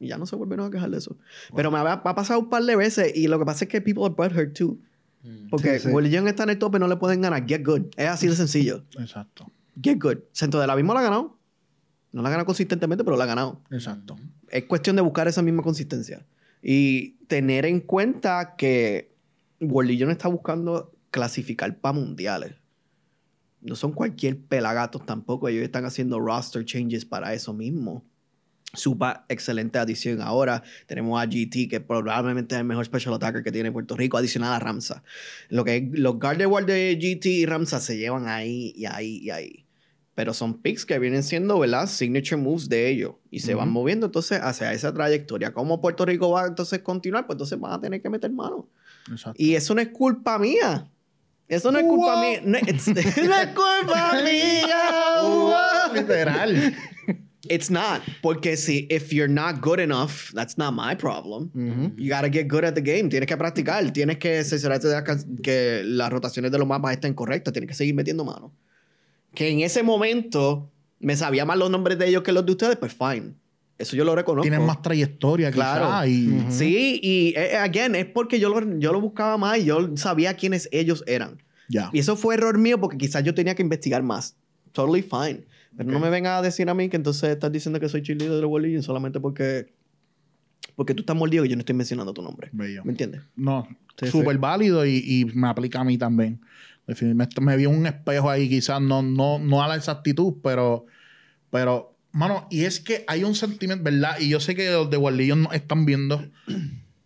E: Y ya no se volvieron a quejar de eso. Pero me ha, ha pasado un par de veces y lo que pasa es que people are butthurt too. Porque
B: Sí, sí.
E: World Legion está en el tope, no le pueden ganar. Get good. Es así de sencillo. [laughs]
A: Exacto.
E: Get good. Centro de la misma la ha ganado. No la ha ganado consistentemente, pero la ha ganado.
A: Exacto.
E: Es cuestión de buscar esa misma consistencia. Y tener en cuenta que World Legion está buscando clasificar para mundiales. No son cualquier pelagatos tampoco. Ellos están haciendo roster changes para eso mismo. Super excelente adición ahora. Tenemos a GT, que probablemente es el mejor special attacker que tiene Puerto Rico, adicional a Ramsa. Lo que es- los Gardevoir de GT y Ramsa se llevan ahí y ahí y ahí. Pero son picks que vienen siendo, ¿verdad? Signature moves de ellos. Y se van moviendo entonces hacia esa trayectoria. ¿Cómo Puerto Rico va entonces a continuar? Pues entonces van a tener que meter mano.
A: Exacto.
E: Y eso no es culpa mía. Eso no es culpa mía. No, it's- [laughs] [laughs] no es culpa [laughs] mía.
A: Literal.
E: It's not. Porque si, if you're not good enough, that's not my problem. You gotta get good at the game. Tienes que practicar. Tienes que cerciorarte de que- que las rotaciones de los mapas estén correctas. Tienes que seguir metiendo mano. Que en ese momento me sabía más los nombres de ellos que los de ustedes, pues fine. Eso yo lo reconozco.
A: Tienen más trayectoria,
E: Claro.
A: Y
E: Sí, y eh, again, es porque yo lo, yo lo buscaba más y yo sabía quiénes ellos eran.
A: ya.
E: Y eso fue error mío porque quizás yo tenía que investigar más. Totally fine. Pero no me venga a decir a mí que entonces estás diciendo que soy cheerleader de World Legion solamente porque, porque tú estás mordido y yo no estoy mencionando tu nombre.
A: Bello.
E: ¿Me entiendes?
A: No, súper
E: sí.
A: válido y, y me aplica a mí también. Definitivamente, Me, vi un espejo ahí, quizás no, no, no a la exactitud, pero, pero, mano, y es que hay un sentimiento, ¿verdad? Y yo sé que los de Guardián nos están viendo.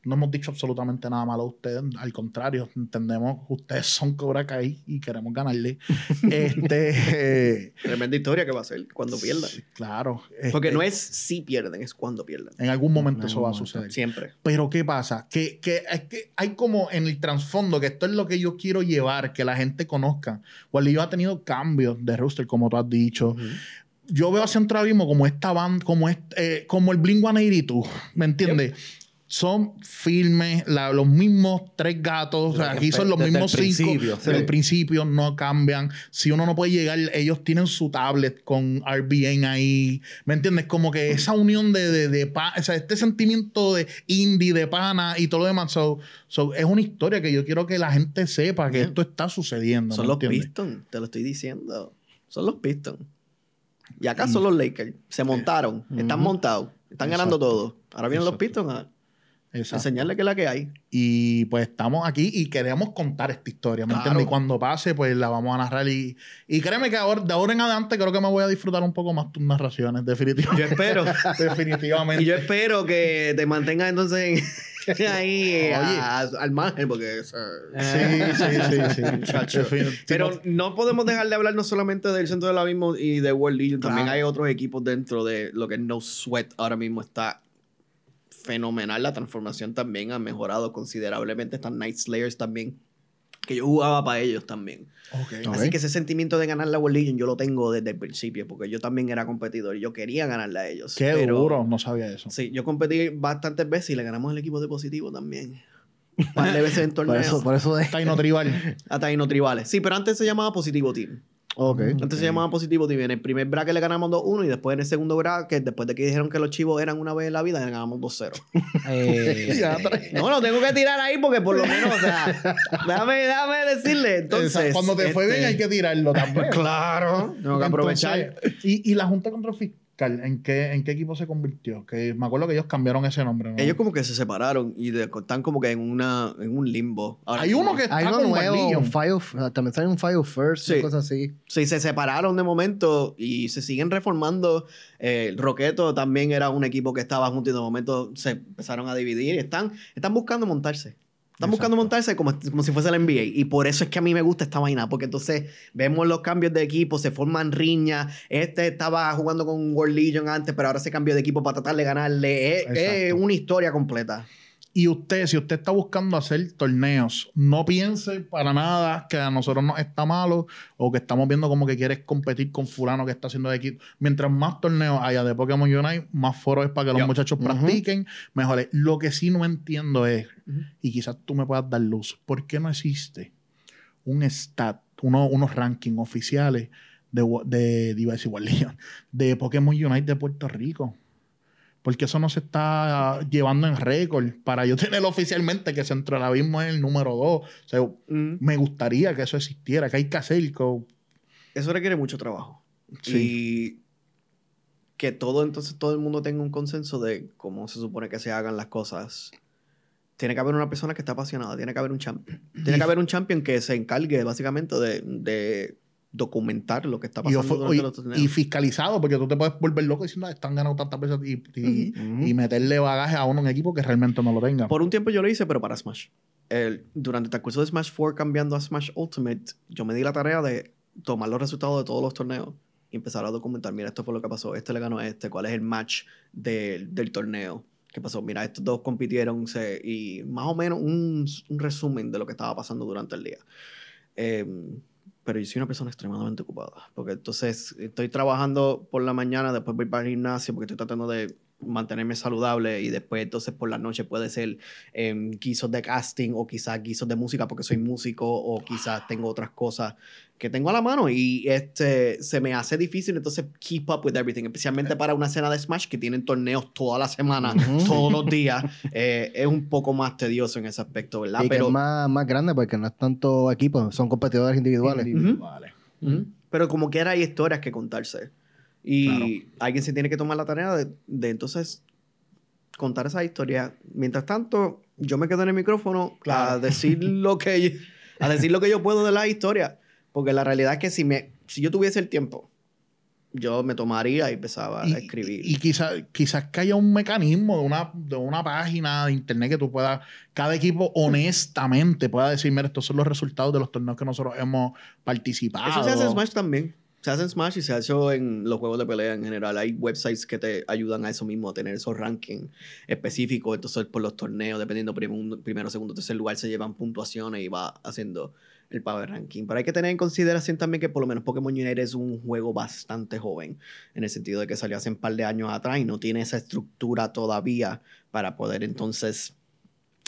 A: No hemos dicho absolutamente nada malo a ustedes, al contrario, entendemos que ustedes son Cobra Kai y queremos ganarle. [laughs] este, eh,
E: Tremenda historia que va a ser cuando pierdan.
A: claro.
E: Porque
A: este,
E: no es si pierden, es cuando pierden.
A: En algún momento
B: En
A: eso
B: algún
A: va a suceder.
E: Siempre.
A: Pero ¿qué pasa? Que, que es que hay como en el trasfondo, que esto es lo que yo quiero llevar, que la gente conozca. Wally ha tenido cambios de roster, como tú has dicho. Yo veo a Centro Abismo como esta banda, como, este, eh, como el Blink 182, ¿me entiendes? Son filmes, la- los mismos tres gatos, o sea, aquí son los mismos cinco.
D: principio,
A: Desde el principio no cambian. Si uno no puede llegar, ellos tienen su tablet con RBN ahí. ¿Me entiendes? Como que esa unión de, de, de pa- o sea, este sentimiento de indie, de pana y todo lo demás. So, so, es una historia que yo quiero que la gente sepa que
E: Yeah.
A: esto está sucediendo.
E: Son
A: ¿me
E: los
A: entiendes?
E: Pistons, te lo estoy diciendo. Son los Pistons. Y acá son los Lakers. Se montaron, están montados, están ganando
A: Exacto.
E: todo. Ahora vienen los
A: Exacto.
E: Pistons a
A: Exacto.
E: enseñarle que es la que hay.
A: Y pues estamos aquí y queremos contar esta historia, ¿me
E: Claro.
A: entiendes? Y cuando pase, pues la vamos a narrar. Y, y créeme que ahora, de ahora en adelante creo que me voy a disfrutar un poco más tus narraciones, definitivamente.
E: Yo espero. [laughs]
A: definitivamente.
E: Y yo espero que te mantengas entonces en- [laughs] ahí a- al margen, porque. o sea,
A: Sí, sí, sí, sí. [laughs]
E: Pero no podemos dejar de hablar no solamente del Centro del Abismo y de World Legion, también
A: Claro.
E: hay otros equipos dentro de lo que es No Sweat. Ahora mismo está fenomenal. La transformación también ha mejorado considerablemente. Están Night Slayers también. Que yo jugaba para ellos también.
A: Ok.
E: Así que ese sentimiento de ganar la World Legion yo lo tengo desde el principio, porque yo también era competidor y yo quería ganarle a ellos.
A: Qué
E: pero-
A: duro, no sabía eso.
E: Sí, yo competí bastantes veces y le ganamos al equipo de positivo también. Un [laughs] par de veces en
B: Por
E: torneos.
B: eso, por eso de.
A: Taino Tribal. [laughs]
E: Hasta ahí no tribales. Sí, pero antes se llamaba Positivo Team.
B: Ok.
E: Antes se llamaba Positivo Team. En el primer bracket le ganamos 2-1 y después en el segundo bracket, después de que dijeron que los chivos eran una vez en la vida, le ganamos 2-0. [laughs]
D: Eh, [laughs]
E: No, lo tengo que tirar ahí porque por lo menos, o sea, [laughs] déjame, déjame decirle. Entonces,
A: cuando te fue
E: este,
A: bien hay que tirarlo también.
E: Claro, tengo que aprovechar.
A: Entonces, y, y la Junta de Control Fiscal, ¿en qué, ¿en qué equipo se convirtió? Que me acuerdo que ellos cambiaron ese nombre. ¿no?
E: Ellos como que se separaron y de- están como que en, una, en un limbo. Ahora
A: Hay uno que está
B: Hay uno
A: con
B: nuevo, un file, también sale un file first,
E: Sí.
B: una cosa así.
E: Sí, se separaron de momento y se siguen reformando. Eh, Roqueto también era un equipo que estaba junto y de momento se empezaron a dividir. y Están, están buscando montarse. Están buscando montarse como, como si fuese el NBA. Y por eso es que a mí me gusta esta vaina. Porque entonces vemos los cambios de equipo, se forman riñas. Este estaba jugando con World Legion antes, pero ahora se cambió de equipo para tratar de ganarle. Es, una historia completa.
A: Y usted, si usted está buscando hacer torneos, no piense para nada que a nosotros nos está malo o que estamos viendo como que quieres competir con fulano que está haciendo de equipo. Mientras más torneos haya de Pokémon Unite, más foros es para que los muchachos practiquen mejores. Lo que sí no entiendo es, y quizás tú me puedas dar luz, ¿por qué no existe un stat, uno- unos rankings oficiales de, de, de, [laughs] de Pokémon Unite de Puerto Rico? Porque eso no se está llevando en récord para yo tener oficialmente que Centro Abismo es el número 2. O sea,
E: Mm.
A: me gustaría que eso existiera, que hay que hacer. que-
E: Eso requiere mucho trabajo.
A: Sí.
E: Y que todo, entonces, todo el mundo tenga un consenso de cómo se supone que se hagan las cosas. Tiene que haber una persona que está apasionada, tiene que haber un champion. Tiene que haber un champion que se encargue básicamente de, de documentar lo que está
A: y,
E: pasando
A: y-
E: torneos.
A: y fiscalizado, porque tú te puedes volver loco diciendo, "Ah, están ganando tantas veces y, y- y meterle bagaje a uno en equipo que realmente no lo tenga.
E: Por un tiempo yo lo hice, pero para Smash. El- durante el transcurso de Smash 4 cambiando a Smash Ultimate, yo me di la tarea de tomar los resultados de todos los torneos y empezar a documentar, mira, esto fue lo que pasó, este le ganó a este, cuál es el match del- del torneo. ¿Qué pasó? Mira, estos dos compitieron se- y más o menos un, un resumen de lo que estaba pasando durante el día. Em, pero yo soy una persona extremadamente ocupada. Porque entonces estoy trabajando por la mañana, después voy para el gimnasio porque estoy tratando de mantenerme saludable y después entonces por la noche puede ser em, guisos de casting o quizás guisos de música porque soy músico o quizás tengo otras cosas que tengo a la mano y este se me hace difícil entonces keep up with everything especialmente para una escena de Smash que tienen torneos toda la semana [laughs] todos los [laughs] días eh, es un poco más tedioso en ese aspecto ¿verdad?
B: Y que
E: pero
B: es más, más grande porque no es tanto equipo, son competidores individuales.
A: Individuales.
E: Ujú. Pero como quiera hay historias que contarse. Y alguien se tiene que tomar la tarea de, de entonces contar esa historia. Mientras tanto, yo me quedo en el micrófono a decir [laughs] lo que a decir lo que yo puedo de la historia. Porque la realidad es que si me si yo tuviese el tiempo, yo me tomaría y empezaba a escribir.
A: Y, quizás quizás que haya un mecanismo de una, de una página de internet que tú puedas, cada equipo honestamente pueda decir, mira, estos son los resultados de los torneos que nosotros hemos participado.
E: Eso se hace Smash también. Se hace en Smash y se hace en los juegos de pelea en general. Hay websites que te ayudan a eso mismo, a tener esos rankings específicos. Entonces, por los torneos, dependiendo prim- primero, segundo, tercer lugar, se llevan puntuaciones y va haciendo el power ranking. Pero hay que tener en consideración también que por lo menos Pokémon Unite es un juego bastante joven, en el sentido de que salió hace un par de años atrás y no tiene esa estructura todavía para poder entonces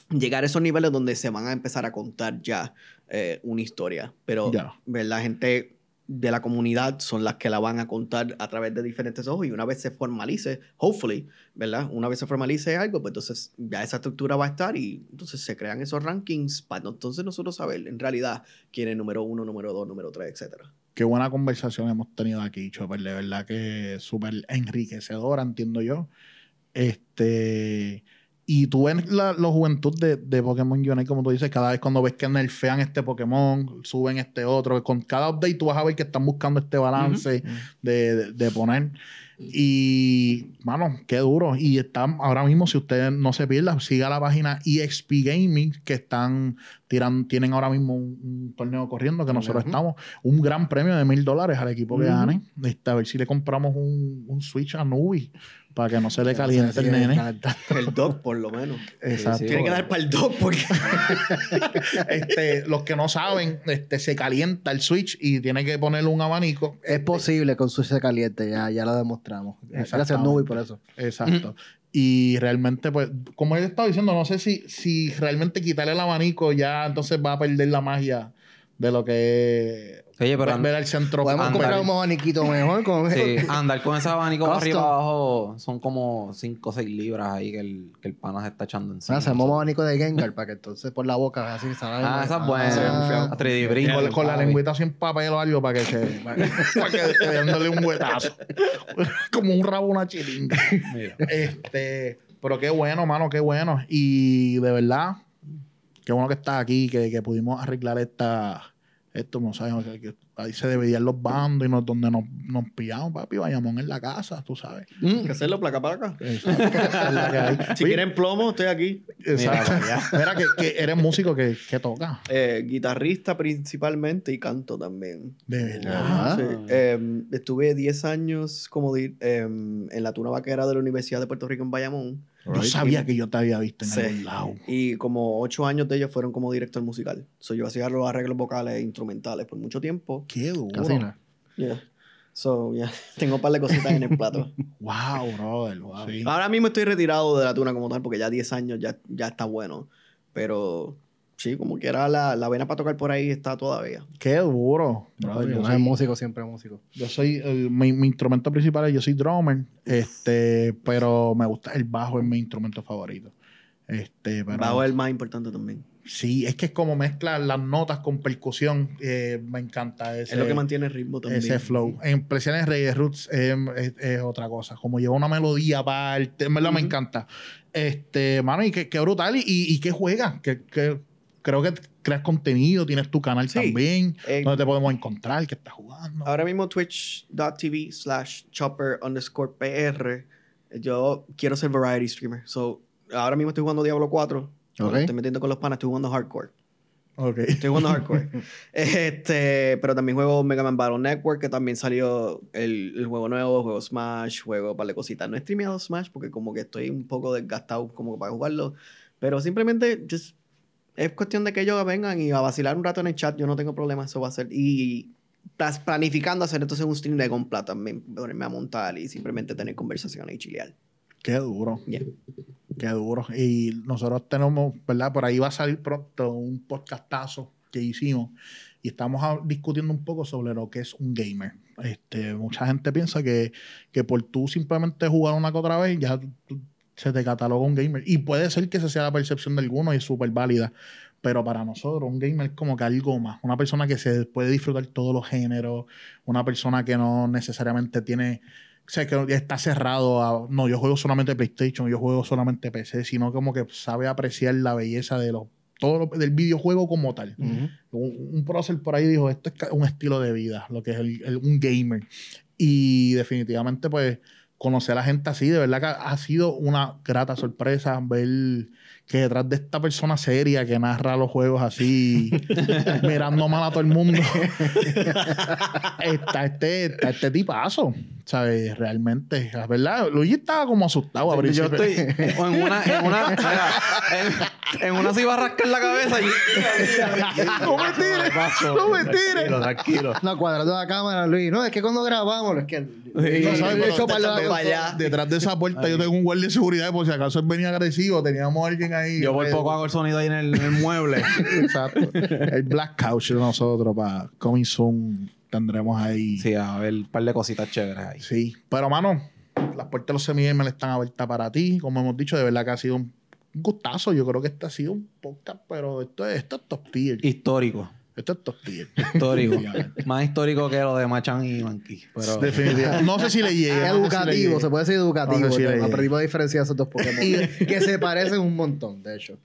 E: llegar a esos niveles donde se van a empezar a contar ya eh, una historia. Pero
A: Ya.
E: la gente de la comunidad son las que la van a contar a través de diferentes ojos y una vez se formalice, hopefully, ¿verdad? Una vez se formalice algo, pues entonces ya esa estructura va a estar y entonces se crean esos rankings para entonces nosotros saber en realidad quién es número uno, número dos, número tres, etcétera.
A: Qué buena conversación hemos tenido aquí, Chopper. De verdad que súper enriquecedora, entiendo yo. Este. Y tú ves la, la juventud de, de Pokémon Unite, como tú dices, cada vez cuando ves que nerfean este Pokémon, suben este otro, con cada update tú vas a ver que están buscando este balance de, de- de poner. Y, mano, qué duro. Y están, ahora mismo, si usted no se pierda, siga la página EXP Gaming, que están tirando, tienen ahora mismo un, un torneo corriendo, que nosotros estamos, un gran premio de mil dólares al equipo que gane. Este, a ver si le compramos un, un Switch a Nubi para que no se le caliente el nene.
E: El dog, por lo menos. [laughs]
A: Exacto.
E: Tiene que dar para el dog porque... [laughs]
A: Este, los que no saben, este, se calienta el Switch y tiene que ponerle un abanico.
B: Es posible con Switch caliente, ya, ya lo demostramos. Gracias. Nubi por eso.
A: Exacto. Y realmente, pues, como él estaba diciendo, no sé si, si realmente quitarle el abanico ya entonces va a perder la magia de lo que
D: Oye, pero
A: ver, al centro.
B: Podemos
D: Andar.
B: comprar un abaniquito mejor con
D: Sí, [laughs] andar con ese abanico para arriba abajo son como 5 o 6 libras ahí que el, que el pana se está echando encima.
B: Hacemos un abanico de Gengar para que entonces por la boca así se
D: Ah, esa es buena.
E: muy feo.
D: A 3D print.
A: con, con la lengüita sin papel o algo para que se. [laughs] para, que esté dándole un huetazo. [laughs] Como un rabo a una chiringa. Este. Pero qué bueno, mano, qué bueno. Y de verdad, qué bueno que estás aquí, que, que pudimos arreglar esta. Esto, no sabes, que, que ahí se dividían los bandos y nos, donde nos, nos pillamos, papi, vayamos en la casa, tú sabes.
E: Hay que hacerlo placa para acá.
A: Exacto.
E: Si
A: Oye,
E: quieren plomo, estoy aquí.
A: Exacto. Mira, que, que eres músico que, que toca.
E: Eh, guitarrista principalmente y canto también.
A: De verdad.
B: Ah.
E: Sí. Eh, estuve 10 años como eh, en la tuna vaquera de la Universidad de Puerto Rico en Bayamón.
A: Yo sabía que yo te había visto en
E: Sí.
A: algún lado.
E: Y como 8 años de ellos fueron como director musical. So, yo hacía los arreglos vocales e instrumentales por mucho tiempo.
A: Qué duro.
B: Casi nada.
E: Yeah. So, yeah. [laughs] Tengo un par de cositas en el plato. [laughs]
A: Wow, brother. Sí.
E: Ahora mismo estoy retirado de la tuna como tal porque ya 10 años ya, ya está bueno. Pero sí, como quiera, la, la vena para tocar por ahí está todavía.
A: Qué duro. yo,
B: No es
A: soy,
B: músico, siempre es músico.
A: yo soy, eh, mi, mi instrumento principal es yo soy drummer, este, pero me gusta el bajo es mi instrumento favorito. Este, pero,
E: Bajo es el más importante también.
A: Sí, es que es como mezcla las notas con percusión. eh, me encanta ese,
E: es lo que mantiene el ritmo también.
A: ese flow. En presiones reggae roots eh, es, es otra cosa. Como lleva una melodía aparte, en verdad me
E: Ujú.
A: encanta. Este, mano, y qué, qué brutal. Y, y qué juegas. Que, que creo que creas contenido, tienes tu canal
E: Sí.
A: también.
E: Eh,
A: donde te podemos encontrar, que estás jugando.
E: Ahora mismo twitch.tv slash chopper underscore PR. Yo quiero ser variety streamer. So, ahora mismo estoy jugando Diablo 4.
B: Ok.
E: Estoy metiendo con los panas, estoy jugando hardcore.
A: Ok.
E: Estoy jugando hardcore. [laughs] este, pero también juego Mega Man Battle Network, que también salió el, el juego nuevo, juego Smash, juego un par de cositas. No he streameado Smash porque como que estoy un poco desgastado como para jugarlo. Pero simplemente just Es cuestión de que ellos vengan y a vacilar un rato en el chat. Yo no tengo problema, eso va a ser. Y estás planificando hacer entonces un stream de compra también. Ponerme a montar y simplemente tener conversaciones y chilear.
A: Qué duro.
E: Yeah.
A: Qué duro. Y nosotros tenemos, ¿verdad? Por ahí va a salir pronto un podcastazo que hicimos y estamos a- discutiendo un poco sobre lo que es un gamer. Este, mucha gente piensa que, que por tú simplemente jugar una que otra vez ya tú- se te cataloga un gamer. Y puede ser que esa sea la percepción de algunos y es súper válida. Pero para nosotros, un gamer es como que algo más. Una persona que se puede disfrutar todos los géneros. Una persona que no necesariamente tiene. O sea, que está cerrado a. No, yo juego solamente PlayStation, yo juego solamente PC, sino como que sabe apreciar la belleza de los. Todo lo- del videojuego como tal. Un, un prócer por ahí dijo: Esto es un estilo de vida, lo que es el- el- un gamer. Y definitivamente, pues, conocer a la gente así, de verdad que ha sido una grata sorpresa ver que detrás de esta persona seria que narra los juegos así, [laughs] mirando mal a todo el mundo, [laughs] está este, está este tipazo, ¿sabes? Realmente, la verdad, Luigi estaba como asustado a
D: Yo
A: principio.
D: estoy o en [laughs] una, en una, mira, en, en una se iba a rascar la cabeza y...
A: ¡No me tires! ¡No me tires!
C: Tranquilo, tranquilo.
B: No, cuadrando la cámara, Luis. No, es que cuando grabamos, es que.
A: No sabes,
B: para
E: allá.
A: Detrás de esa puerta yo tengo un guardia de seguridad por si acaso él venía agresivo, teníamos a alguien ahí.
D: Yo por
A: Eh,
D: poco hago el sonido ahí en el, en el mueble. [laughs]
A: Exacto. El Black Couch de nosotros para Coming Soon tendremos ahí.
D: Sí, a ver, un par de cositas chéveres ahí.
A: Sí, pero mano, las puertas de los semi-gamers están abiertas para ti. Como hemos dicho, de verdad que ha sido un gustazo. Yo creo que este ha sido un podcast, pero esto es, esto es top tier.
D: Histórico.
A: Esto es top tier.
D: Histórico. Más histórico que lo de Machan y. Pero...
A: Definitivamente. No sé si le llega. no sé si le
B: Educativo, se puede decir educativo.
A: No sé si
B: aprendimos a diferenciar esos dos Pokémon. [laughs] que se parecen un montón, de hecho.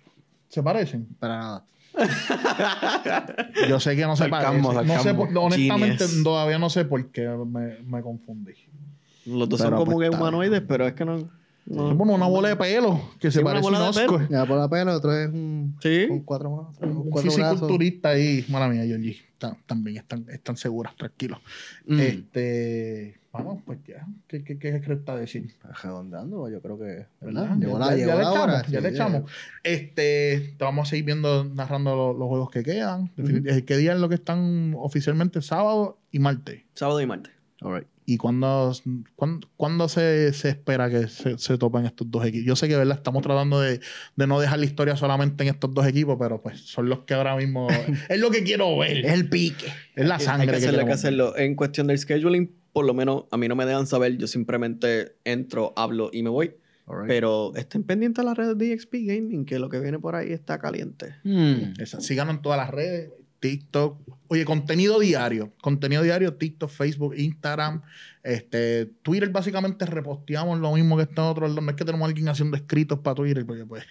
A: ¿Se parecen?
B: Para nada. [laughs]
A: Yo sé que no se. No sé, honestamente,
E: Genius.
A: todavía no sé por qué me, me confundí.
E: Los dos
A: Pero
E: son como
A: pues,
E: que
A: está
E: humanoides, pero es que no. No-
A: Bueno, una bola de pelo que se
E: Sí, una
A: parece a un
E: bola de pelo.
B: Otro es un.
E: Sí.
B: Con cuatro manos.
A: Un fisiculturista ahí. Mala mía, Georgie. También están, están seguras, tranquilos.
D: Mm.
A: Este. Vamos, pues ya. ¿Qué, qué, qué crees que decir?
B: Redondeando, yo creo que.
A: ¿Verdad? Ya-
B: la,
A: ya-
B: llegó
A: ya le
B: la
A: echamos,
B: hora.
A: Ya le echamos. Este, te vamos a seguir viendo, narrando lo- los, juegos que quedan. Definitivamente, ¿Qué día es lo que están oficialmente? Sábado y martes.
E: Sábado y martes.
B: All right.
A: ¿Y cuándo, cuándo, cuándo se, se espera que se, se topen estos dos equipos? Yo sé que ¿verdad? estamos tratando de, de no dejar la historia solamente en estos dos equipos, pero pues son los que ahora mismo... [laughs] es lo que quiero ver.
B: Es el pique.
A: Es la
E: Hay
A: sangre
E: que hacerlo, hay que
A: queremos ver.
E: hacerlo. En cuestión del scheduling, por lo menos a mí no me dejan saber. Yo simplemente entro, hablo y me voy.
B: Right.
E: Pero estén pendientes a las redes de EXP Gaming, que lo que viene por ahí está caliente.
D: Mm.
A: Esa- Síganos en todas las redes, TikTok. Oye, contenido diario. Contenido diario, TikTok, Facebook, Instagram. Este, Twitter básicamente reposteamos lo mismo que está en otros lados. No es que tenemos a alguien haciendo escritos para Twitter, porque pues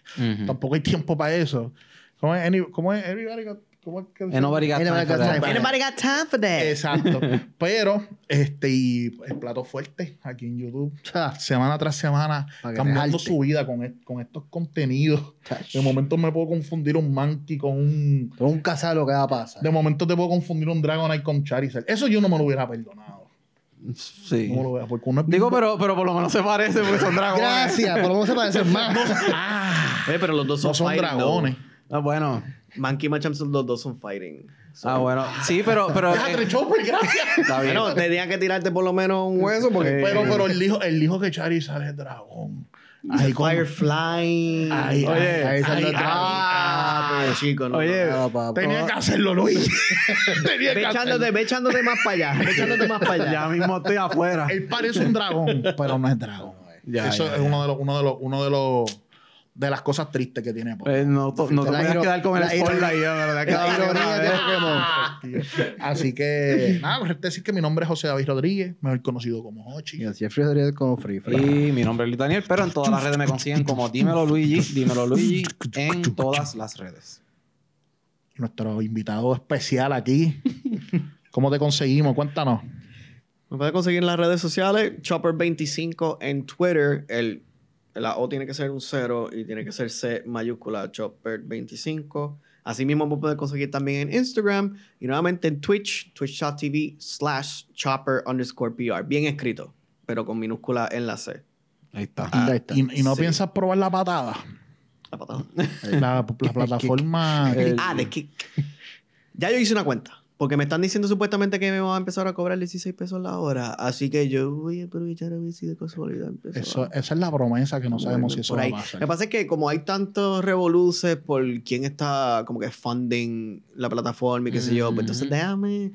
A: tampoco hay tiempo para eso. ¿Cómo es? Any- ¿Cómo es? Everybody got- ¿cómo es que
D: And nobody got
B: Ain't
D: time
B: nobody
D: for
B: got
D: that.
B: time for
E: got time for that?
A: Exacto. [laughs] Pero, este, y el plato fuerte aquí en YouTube, semana tras semana, cambiando su vida con, con estos contenidos. De momento me puedo confundir un Monkey con un.
B: Pero un casal lo que va a pasar.
A: De momento te puedo confundir un Dragonite con Charizard. Eso yo no me lo hubiera perdonado.
D: Sí.
A: No me lo hubiera, porque uno es
D: Digo, pero, pero por lo menos se parece porque son dragones.
B: Gracias, por lo menos se parecen [laughs] más.
A: Ah,
E: Eh, pero los dos son,
A: no son dragones.
D: Ah, bueno.
E: Monkey y Machamp son- los dos son fighting. So-
D: Ah, bueno. Sí, pero... pero
A: Déjate,
D: eh,
A: Chopper, gracias. [laughs]
D: está bien.
E: Bueno, tenían que tirarte por lo menos un hueso porque.
A: Pero, pero él dijo, él dijo que Charizard es dragón. Ahí
E: Firefly.
A: Ay,
D: Oye,
B: ahí salió
A: ay,
B: el dragón.
E: Ah, pero chico, no.
D: Oye,
E: no.
A: Tenía que hacerlo, Luis. [laughs] Tenía
E: Ve
A: que hacerlo.
E: echándote, ve echándote más para allá. Ve echándote más para allá.
D: ya mismo estoy afuera.
A: Él parece un dragón, pero no es dragón.
D: Ya,
A: Eso
D: ya,
A: es uno de los, uno de los, uno de los de las cosas tristes que tiene. Pokémon.
D: Eh, no to- no te puedes quedar con el spoiler ya, me lo voy a
B: La
D: quedar
B: ironía de
D: otra
B: Pokémon.
D: vez.
A: Así que, nada, pues decir que mi nombre es José David Rodríguez, mejor conocido como Hochi.
B: Y así es Frederick como Free.
D: Y mi nombre es Luis Daniel, pero en todas las redes me consiguen como Dímelo Luigi, Dímelo Luigi, en todas las redes.
A: Nuestro invitado especial aquí. ¿Cómo te conseguimos? Cuéntanos.
E: Me puede conseguir en las redes sociales, Chopper25 en Twitter. El, la O tiene que ser un 0 y tiene que ser C mayúscula, Chopper25. Asimismo, me puede conseguir también en Instagram y nuevamente en Twitch, twitch.tv slash chopper underscore PR. Bien escrito, pero con minúscula en la C.
D: Ahí está.
B: Ahí está.
A: Y, y no
E: sí.
A: piensas probar la patada.
E: La patada.
A: La, la [laughs] plataforma.
D: El-
E: Ah, de Kick. Ya yo hice una cuenta. Porque me están diciendo supuestamente que me van a empezar a cobrar 16 pesos la hora. Así que yo voy a aprovechar a ver si de casualidad
A: Eso,
E: a-
A: esa es la promesa que no sabemos si eso
E: por
A: va
E: ahí.
A: a pasar.
E: Lo que pasa es que como hay tantos revoluces por quién está como que funding la plataforma y qué sé yo, pues entonces déjame...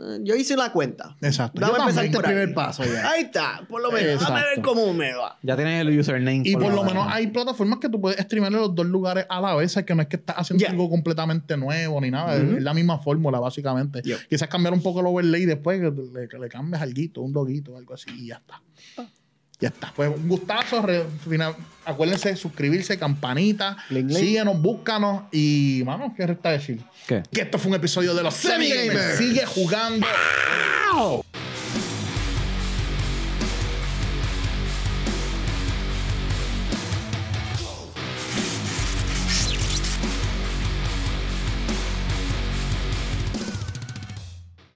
E: eh, Yo hice la cuenta.
A: Exacto.
E: Dame
A: Yo
E: empezar
A: también.
E: por
B: Este
E: ahí.
B: primer paso ya.
E: Ahí está, por lo menos. Déjame ver
A: Exacto.
E: cómo me va.
D: Ya tienes el username.
A: Y por lo
D: menos
A: hay plataformas que tú puedes streamar en los dos lugares a la vez, que no es que estás haciendo
E: Ya.
A: algo completamente nuevo ni nada, es-
E: Ujú.
A: es la misma fórmula básicamente.
E: Yep.
A: Quizás cambiar un poco el overlay después, que le, que le cambies algo, un loguito o algo así y ya está. Ya está. Pues un gustazo. re- final- acuérdense de suscribirse, campanita.
B: Link.
A: Síguenos, búscanos y, vamos, ¿qué resta decir?
D: ¿Qué?
A: Que esto fue un episodio de los Semi Gamers. Sigue jugando.